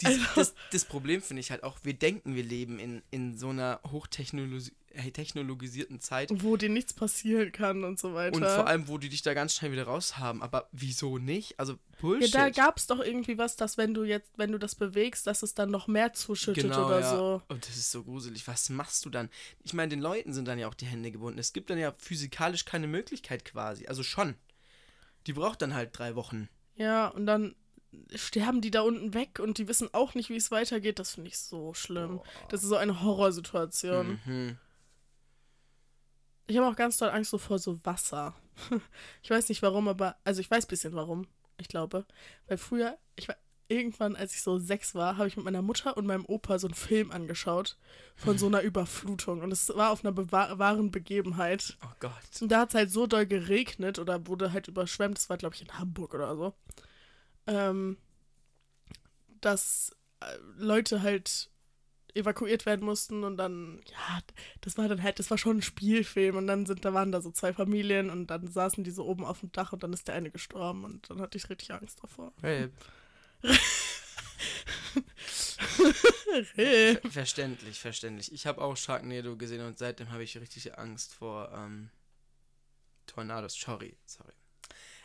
Dies, Also- das, das Problem finde ich halt auch, wir denken, wir leben in, in so einer hochtechnologisierten Zeit. Wo dir nichts passieren kann und so weiter. Und vor allem, wo die dich da ganz schnell wieder raus haben. Aber wieso nicht? Also ja, Bullshit. da gab's doch irgendwie was, dass wenn du jetzt, wenn du das bewegst, dass es dann noch mehr zuschüttet genau, oder ja. so. Und das ist so gruselig. Was machst du dann? Ich meine, den Leuten sind dann ja auch die Hände gebunden. Es gibt dann ja physikalisch keine Möglichkeit quasi. Also schon. Die braucht dann halt drei Wochen. Ja, und dann sterben die da unten weg und die wissen auch nicht, wie es weitergeht. Das finde ich so schlimm. Das ist so eine Horrorsituation. Mhm. Ich habe auch ganz doll Angst so vor so Wasser. ich weiß nicht warum, aber, also ich weiß ein bisschen warum, ich glaube. Weil früher, ich war, irgendwann, als ich so sechs war, habe ich mit meiner Mutter und meinem Opa so einen Film angeschaut von so einer Überflutung. Und es war auf einer wahren Begebenheit. Oh Gott. Und da hat es halt so doll geregnet oder wurde halt überschwemmt, das war glaube ich in Hamburg oder so, ähm, dass äh, Leute halt evakuiert werden mussten und dann, ja, das war dann halt, das war schon ein Spielfilm und dann sind, da waren da so zwei Familien und dann saßen die so oben auf dem Dach und dann ist der eine gestorben und dann hatte ich richtig Angst davor. Hey, ver- verständlich, verständlich. Ich habe auch Sharknado gesehen und seitdem habe ich richtig Angst vor ähm, Tornados. Sorry, sorry.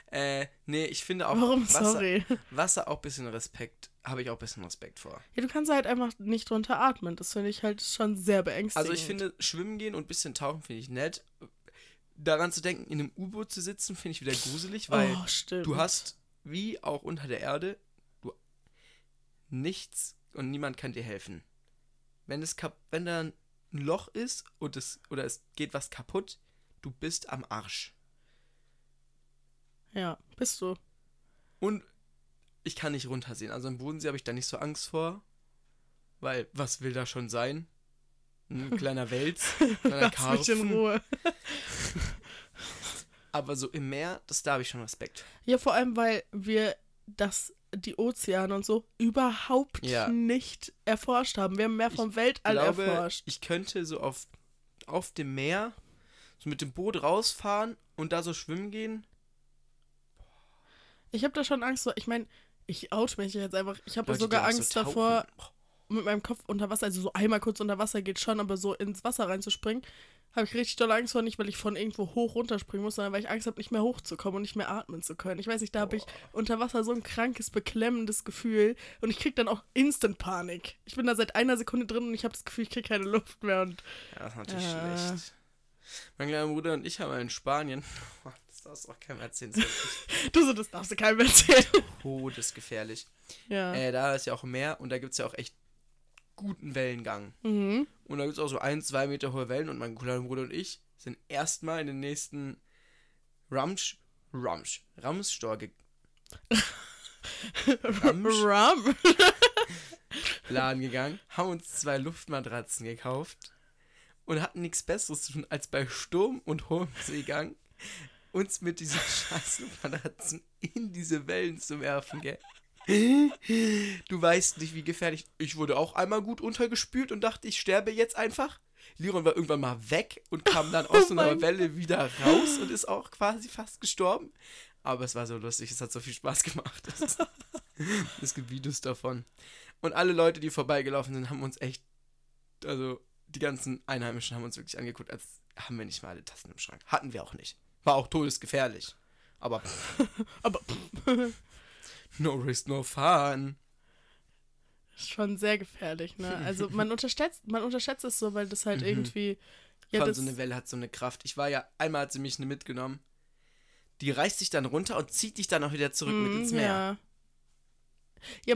Äh, nee, ich finde auch Warum, Wasser, sorry? Wasser auch ein bisschen Respekt, habe ich auch ein bisschen Respekt vor. Ja, du kannst halt einfach nicht drunter atmen. Das finde ich halt schon sehr beängstigend. Also ich finde, schwimmen gehen und ein bisschen tauchen finde ich nett. Daran zu denken, in einem U-Boot zu sitzen, finde ich wieder gruselig, weil oh, du hast, wie auch unter der Erde, du nichts und niemand kann dir helfen. Wenn es kap wenn da ein Loch ist und es oder es geht was kaputt, du bist am Arsch. Ja, bist du. Und ich kann nicht runtersehen. Also im Bodensee habe ich da nicht so Angst vor, weil was will da schon sein? ein kleiner Wels, ein kleiner Lass mich in Karpfen. Ruhe. Aber so im Meer, das da habe ich schon Respekt. Ja, vor allem, weil wir das, die Ozeane und so überhaupt Ja. nicht erforscht haben. Wir haben mehr vom Weltall glaube, erforscht. ich könnte so auf, auf dem Meer so mit dem Boot rausfahren und da so schwimmen gehen. Ich habe da schon Angst. Ich meine, ich out mich jetzt einfach. Ich habe sogar so Angst tauchen. davor, mit meinem Kopf unter Wasser, also so einmal kurz unter Wasser geht schon, aber so ins Wasser reinzuspringen, habe ich richtig doll Angst vor, nicht weil ich von irgendwo hoch runterspringen muss, sondern weil ich Angst habe, nicht mehr hochzukommen und nicht mehr atmen zu können. Ich weiß nicht, da habe ich unter Wasser so ein krankes, beklemmendes Gefühl und ich krieg dann auch Instant Panik. Ich bin da seit einer Sekunde drin und ich habe das Gefühl, ich krieg keine Luft mehr und Ja, das ist natürlich Äh. schlecht. Mein kleiner Bruder und ich haben in Spanien, das darfst du auch keinem erzählen, du so, das darfst du keinem erzählen. todesgefährlich. ja. Äh, da ist ja auch Meer und da gibt es ja auch echt guten Wellengang. Mhm. Und da gibt es auch so ein, zwei Meter hohe Wellen und mein kleiner Bruder und ich sind erstmal in den nächsten Ramsch, Ramsch, Ramstor ge Ramsch Rum. Laden gegangen, haben uns zwei Luftmatratzen gekauft und hatten nichts Besseres zu tun, als bei Sturm und hohem Seegang uns mit diesen scheiß Luftmatratzen in diese Wellen zu werfen, gell? Du weißt nicht, wie gefährlich. Ich wurde auch einmal gut untergespült und dachte, ich sterbe jetzt einfach. Liron war irgendwann mal weg und kam dann aus Oh so einer Welle wieder raus und ist auch quasi fast gestorben. Aber es war so lustig, es hat so viel Spaß gemacht. Es gibt Videos davon. Und alle Leute, die vorbeigelaufen sind, haben uns echt, also die ganzen Einheimischen haben uns wirklich angeguckt, als haben wir nicht mal alle Tassen im Schrank. Hatten wir auch nicht. War auch todesgefährlich. Aber Aber no risk, no fun. schon sehr gefährlich, ne? Also man unterschätzt, man unterschätzt es so, weil das halt Mhm. irgendwie. Ja, das, so eine Welle hat so eine Kraft. Ich war ja, einmal hat sie mich eine mitgenommen. Die reißt dich dann runter und zieht dich dann auch wieder zurück mit Mhm, ins Meer. Ja, ja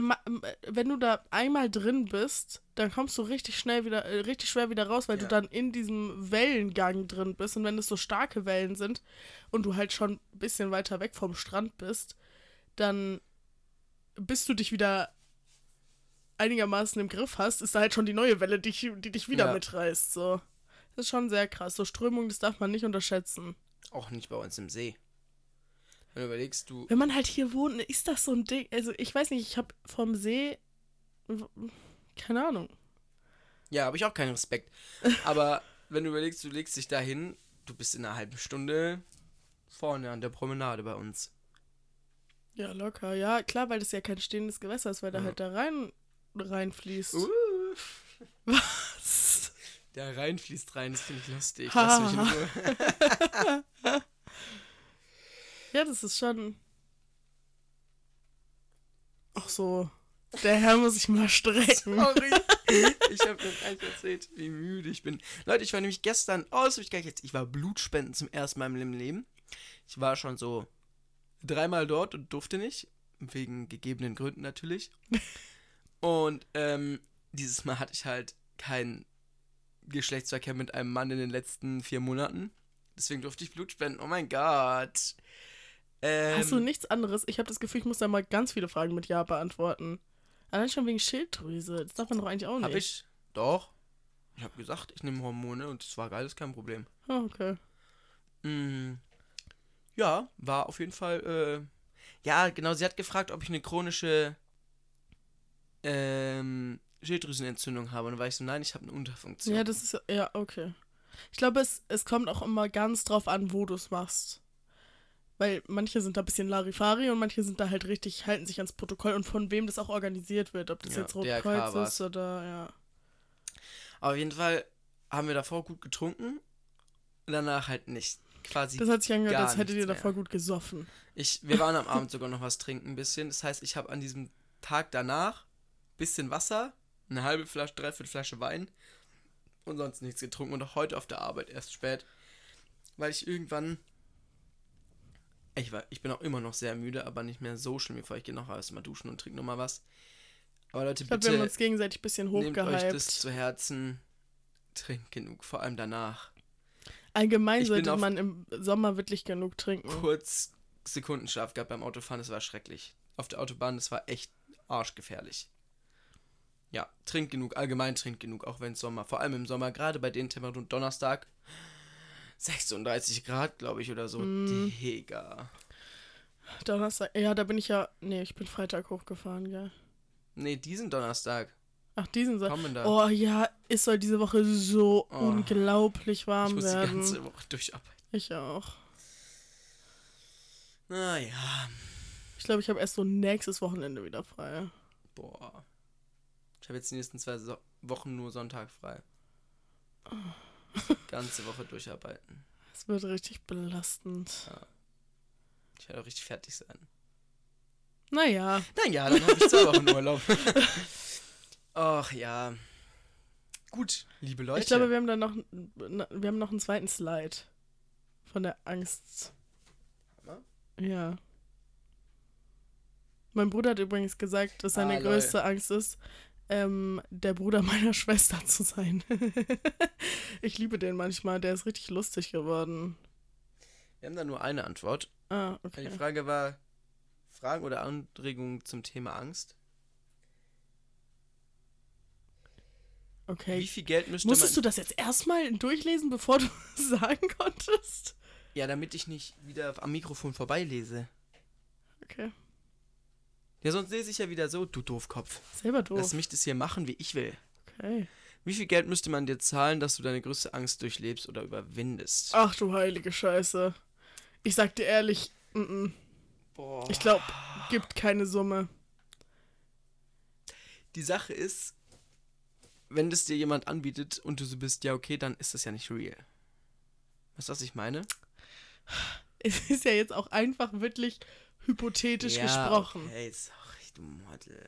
wenn du da einmal drin bist, dann kommst du richtig schnell wieder, äh, richtig schwer wieder raus, weil Ja. du dann in diesem Wellengang drin bist. Und wenn es so starke Wellen sind und du halt schon ein bisschen weiter weg vom Strand bist, dann bis du dich wieder einigermaßen im Griff hast, ist da halt schon die neue Welle, die, die dich wieder Ja. mitreißt. So. Das ist schon sehr krass. So Strömung, das darf man nicht unterschätzen. Auch nicht bei uns im See. Wenn du überlegst, du. Wenn man halt hier wohnt, ist das so ein Ding. Also ich weiß nicht, ich habe vom See. Keine Ahnung. Ja, habe ich auch keinen Respekt. Aber wenn du überlegst, du legst dich dahin, du bist in einer halben Stunde vorne an der Promenade bei uns. Ja, locker. Ja, klar, weil das ja kein stehendes Gewässer ist, weil da Ja. halt da rein reinfließt. Uh, Was? der Rhein fließt rein, das finde ich lustig. Lass mich in Ruhe. Ja, das ist schon. Ach so. Der Herr muss sich mal strecken. Sorry. Ich habe gar nicht erzählt, wie müde ich bin. Leute, ich war nämlich gestern, oh, das ich gar nicht jetzt. Ich war Blutspenden zum ersten Mal im Leben. Ich war schon so dreimal dort und durfte nicht. Wegen gegebenen Gründen natürlich. Und ähm, dieses Mal hatte ich halt keinen Geschlechtsverkehr mit einem Mann in den letzten vier Monaten. Deswegen durfte ich Blut spenden. Oh mein Gott. Ähm, Hast du nichts anderes? Ich habe das Gefühl, ich muss da mal ganz viele Fragen mit Ja beantworten. Allein schon wegen Schilddrüse. Das darf man doch eigentlich auch nicht. Hab ich? Doch. Ich habe gesagt, ich nehme Hormone und es war geil, ist kein Problem. Oh, okay. Mm, ja, war auf jeden Fall. Äh, ja, genau. Sie hat gefragt, ob ich eine chronische ähm, Schilddrüsenentzündung habe. Und dann war ich so, nein, ich habe eine Unterfunktion. Ja, das ist. Ja, okay. Ich glaube, es, es kommt auch immer ganz drauf an, wo du es machst. Weil manche sind da ein bisschen Larifari und manche sind da halt richtig, halten sich ans Protokoll und von wem das auch organisiert wird. Ob das Ja, jetzt Rotkreuz ist oder ja. auf jeden Fall haben wir davor gut getrunken. Und danach halt nicht. Quasi. Das hat sich angehört, als hättet ihr nichts mehr. davor gut gesoffen. Ich, wir waren am Abend sogar noch was trinken, ein bisschen. Das heißt, ich habe an diesem Tag danach bisschen Wasser, eine halbe Flasche, dreiviertel Flasche Wein und sonst nichts getrunken. Und auch heute auf der Arbeit erst spät, weil ich irgendwann. Ich, war, ich bin auch immer noch sehr müde, aber nicht mehr so schlimm wie vorher. Ich gehe noch erstmal duschen und trinke nochmal was. Aber Leute, Ich glaube, wir haben bitte uns gegenseitig ein bisschen nehmt euch das hochgehypt. zu Herzen. Trinkt genug, vor allem danach. Allgemein Ich sollte man im Sommer wirklich genug trinken. kurz Sekundenschlaf gehabt beim Autofahren, das war schrecklich. Auf der Autobahn, das war echt arschgefährlich. Ja, trink genug, allgemein trink genug, auch wenn es Sommer, vor allem im Sommer, gerade bei den Temperaturen, Donnerstag 36 Grad, glaube ich, oder so. Mm. Digga. Donnerstag. Ja, da bin ich ja. Nee, ich bin Freitag hochgefahren, gell. Nee, diesen Donnerstag. Ach, diesen Kommender. Oh ja, es soll diese Woche so Oh. unglaublich ich warm muss die werden. ganze Woche durcharbeiten. Ich auch. Naja, Ich glaube, ich habe erst so nächstes Wochenende wieder frei. boah. Ich habe jetzt die nächsten zwei so Wochen nur Sonntag frei. Ganze Woche durcharbeiten. Es wird richtig belastend. Ich werde auch richtig fertig sein. Naja, Naja, dann habe ich zwei Wochen Urlaub. Ach ja. Gut, liebe Leute. ich glaube, wir haben dann noch, wir haben noch einen zweiten Slide von der Angst. Hammer. Ja. Mein Bruder hat übrigens gesagt, dass seine Ah, größte Angst ist, ähm, der Bruder meiner Schwester zu sein. ich liebe den manchmal, der ist richtig lustig geworden. wir haben da nur eine Antwort. Ah, okay. Die Frage war: Fragen oder Anregungen zum Thema Angst? Okay. Wie viel Geld müsste Musstest du man. das jetzt erstmal durchlesen, bevor du sagen konntest? Ja, damit ich nicht wieder am Mikrofon vorbeilese. Okay. Ja, sonst lese ich ja wieder so, du Doofkopf. Selber doof. Lass mich das hier machen, wie ich will. Okay. Wie viel Geld müsste man dir zahlen, dass du deine größte Angst durchlebst oder überwindest? Ach du heilige Scheiße. Ich sag dir ehrlich, mm -mm. Boah. ich glaube, gibt keine Summe. Die Sache ist, wenn das dir jemand anbietet und du so bist, ja, okay, dann ist das ja nicht real. Weißt du, was ich meine? Es ist ja jetzt auch einfach wirklich hypothetisch ja, gesprochen. Okay, sorry, du Model.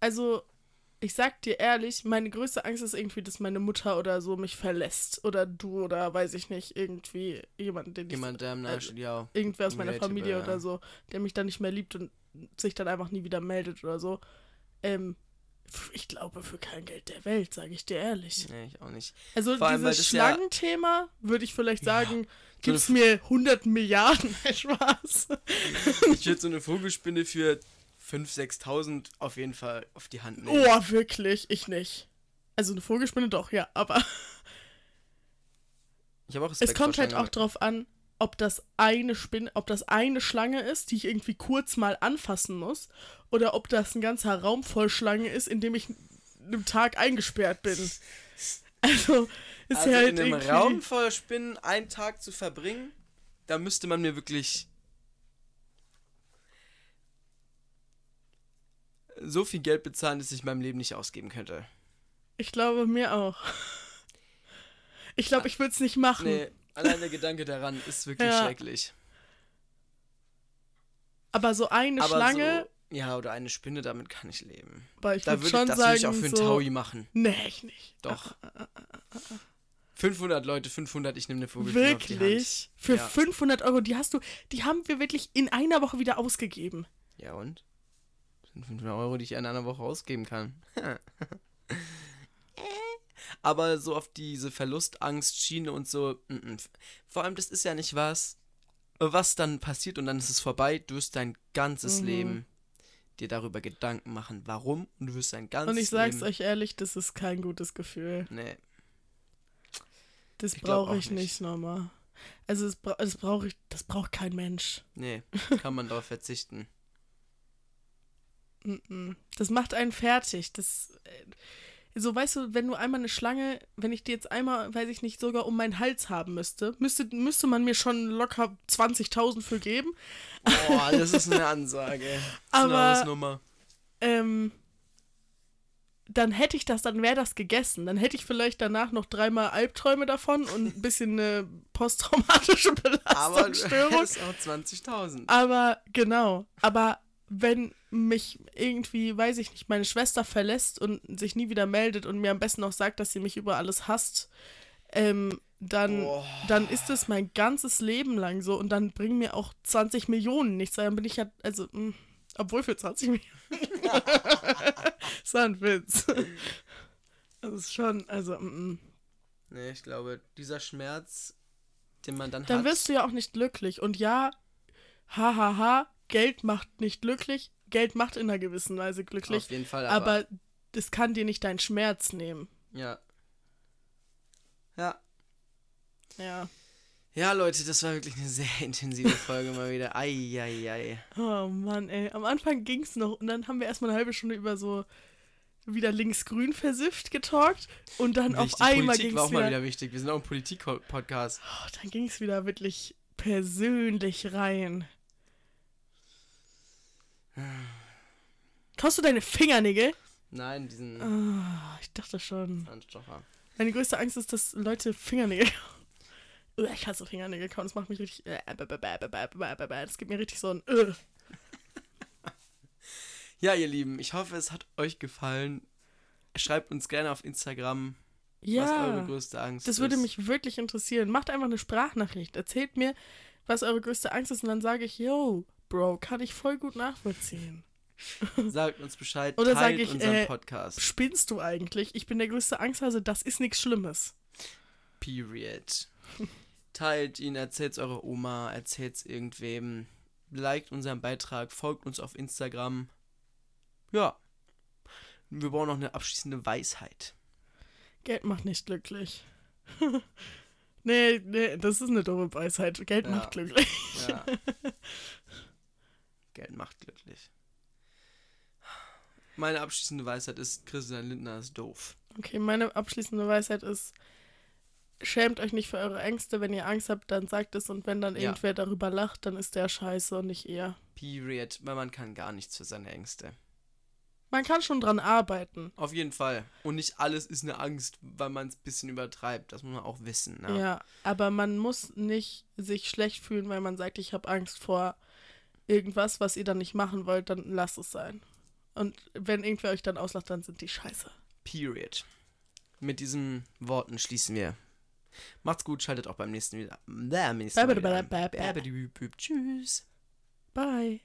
Also, ich sag dir ehrlich, meine größte Angst ist irgendwie, dass meine Mutter oder so mich verlässt. Oder du oder weiß ich nicht, irgendwie jemand, den ich. Jemand, der am also, ja. Irgendwer aus meiner Familie ja. oder so, der mich dann nicht mehr liebt und sich dann einfach nie wieder meldet oder so. Ähm, ich glaube für kein Geld der Welt, sage ich dir ehrlich. Nee, ich auch nicht. Also Vor allem, dieses ja- Schlangenthema würde ich vielleicht Ja, sagen, so mir 100 Milliarden. Spaß. Ich würde so eine Vogelspinne für 5.000, 6.000 auf jeden Fall auf die Hand nehmen. Oh, wirklich? Ich nicht. Also eine Vogelspinne doch, ja, aber Ich habe auch Respekt es kommt halt auch drauf an, ob das eine Spinne, ob das eine Schlange ist, die ich irgendwie kurz mal anfassen muss, oder ob das ein ganzer Raum voll Schlangen ist, in dem ich einen Tag eingesperrt bin. Also ist Also ja halt in einem irgendwie, Raum voller Spinnen einen Tag zu verbringen, da müsste man mir wirklich so viel Geld bezahlen, dass ich in meinem Leben nicht ausgeben könnte. Ich glaube mir auch. Ich glaube, ich würde es nicht machen. Nee, allein der Gedanke daran ist wirklich Ja. schrecklich. Aber so eine Aber Schlange, so, ja, oder eine Spinne, damit kann ich leben. aber ich Da würde würde ich, schon das würde ich auch für einen so, Taui machen. nee, ich nicht. Doch. 500 Leute, 500, ich nehme eine Vogelspinne auf die Hand. Wirklich? Für Ja. 500 Euro, die hast du, die haben wir wirklich in einer Woche wieder ausgegeben. Ja und? Das sind 500 Euro, die ich in einer Woche ausgeben kann. Aber so auf diese Verlustangstschiene und so, mm, mm. vor allem das ist ja nicht was, was dann passiert und dann ist es vorbei. Du wirst dein ganzes Mhm. Leben dir darüber Gedanken machen, warum und du wirst dein ganzes Und ich sag's Leben... euch ehrlich, das ist kein gutes Gefühl. Nee, Das brauche auch ich nicht. nicht nochmal. Also das, bra das brauche ich, das braucht kein Mensch. nee, kann man darauf verzichten. Mm-mm. Das macht einen fertig. Das, äh, so weißt du, wenn du einmal eine Schlange, wenn ich die jetzt einmal, weiß ich nicht, sogar um meinen Hals haben müsste, müsste, müsste man mir schon locker 20.000 für geben. Boah, das ist eine Ansage. Das ist eine Aber- Hausnummer. Ähm, dann hätte ich das, dann wäre das gegessen. Dann hätte ich vielleicht danach noch dreimal Albträume davon und ein bisschen eine posttraumatische Aber du Belastungsstörung. hast auch 20.000. Aber genau, aber wenn mich irgendwie, weiß ich nicht, meine Schwester verlässt und sich nie wieder meldet und mir am besten auch sagt, dass sie mich über alles hasst, ähm, dann, Boah. dann ist es mein ganzes Leben lang so und dann bringen mir auch 20 Millionen nichts, weil dann bin ich ja, also, mh, obwohl für 20 Millionen. war ein Witz. Das ist schon, also, mh. Nee, ich glaube, dieser Schmerz, den man dann, dann hat. wirst du ja auch nicht glücklich. Und ja, hahaha, Geld macht nicht glücklich. Geld macht in einer gewissen Weise glücklich. Auf jeden Fall, aber, Aber das kann dir nicht deinen Schmerz nehmen. Ja. Ja. Ja. Ja, Leute, das war wirklich eine sehr intensive Folge mal wieder. Eieiei. Oh Mann, ey. Am Anfang ging's noch und dann haben wir erstmal eine halbe Stunde über so wieder links-grün versifft getalkt und dann auf einmal Politik ging's war auch mal wieder, wieder wichtig. Wir sind auch ein Politik-Podcast. oh, dann ging's wieder wirklich persönlich rein. Kaust du deine Fingernägel? Nein, diesen. Oh, ah, ich dachte schon. Zahnstocher. Meine größte Angst ist, dass Leute Fingernägel. ich hasse Fingernägel kauen. Das macht mich richtig. Äh, das gibt mir richtig so ein. ja, ihr Lieben, ich hoffe, es hat euch gefallen. Schreibt uns gerne auf Instagram. Ja, was eure größte Angst das ist. würde mich wirklich interessieren. Macht einfach eine Sprachnachricht. Erzählt mir, was eure größte Angst ist und dann sage ich, yo, Bro, kann ich voll gut nachvollziehen. Sagt uns Bescheid, Oder teilt ich, unseren äh, Podcast. Spinnst du eigentlich? Ich bin der größte Angsthase, das ist nichts Schlimmes. Period. Teilt ihn, erzählt's eurer Oma, erzählt's irgendwem. Liked unseren Beitrag, folgt uns auf Instagram. Ja. Wir brauchen noch eine abschließende Weisheit. Geld macht nicht glücklich. nee, nee, das ist eine dumme Weisheit. Geld Ja. macht glücklich. Ja. Geld macht glücklich. Meine abschließende Weisheit ist, Christian Lindner ist doof. Okay, meine abschließende Weisheit ist, schämt euch nicht für eure Ängste. Wenn ihr Angst habt, dann sagt es. Und wenn dann Ja. irgendwer darüber lacht, dann ist der scheiße und nicht ihr. Period. Weil man kann gar nichts für seine Ängste. Man kann schon dran arbeiten. Auf jeden Fall. Und nicht alles ist eine Angst, weil man es ein bisschen übertreibt. Das muss man auch wissen. Ne? Ja. aber man muss nicht sich schlecht fühlen, weil man sagt, ich habe Angst vor irgendwas, was ihr dann nicht machen wollt, dann lasst es sein. Und wenn irgendwer euch dann auslacht, dann sind die scheiße. Period. Mit diesen Worten schließen wir. Macht's gut, schaltet auch beim nächsten wieder. Nächsten Mal ein. Tschüss. Bye.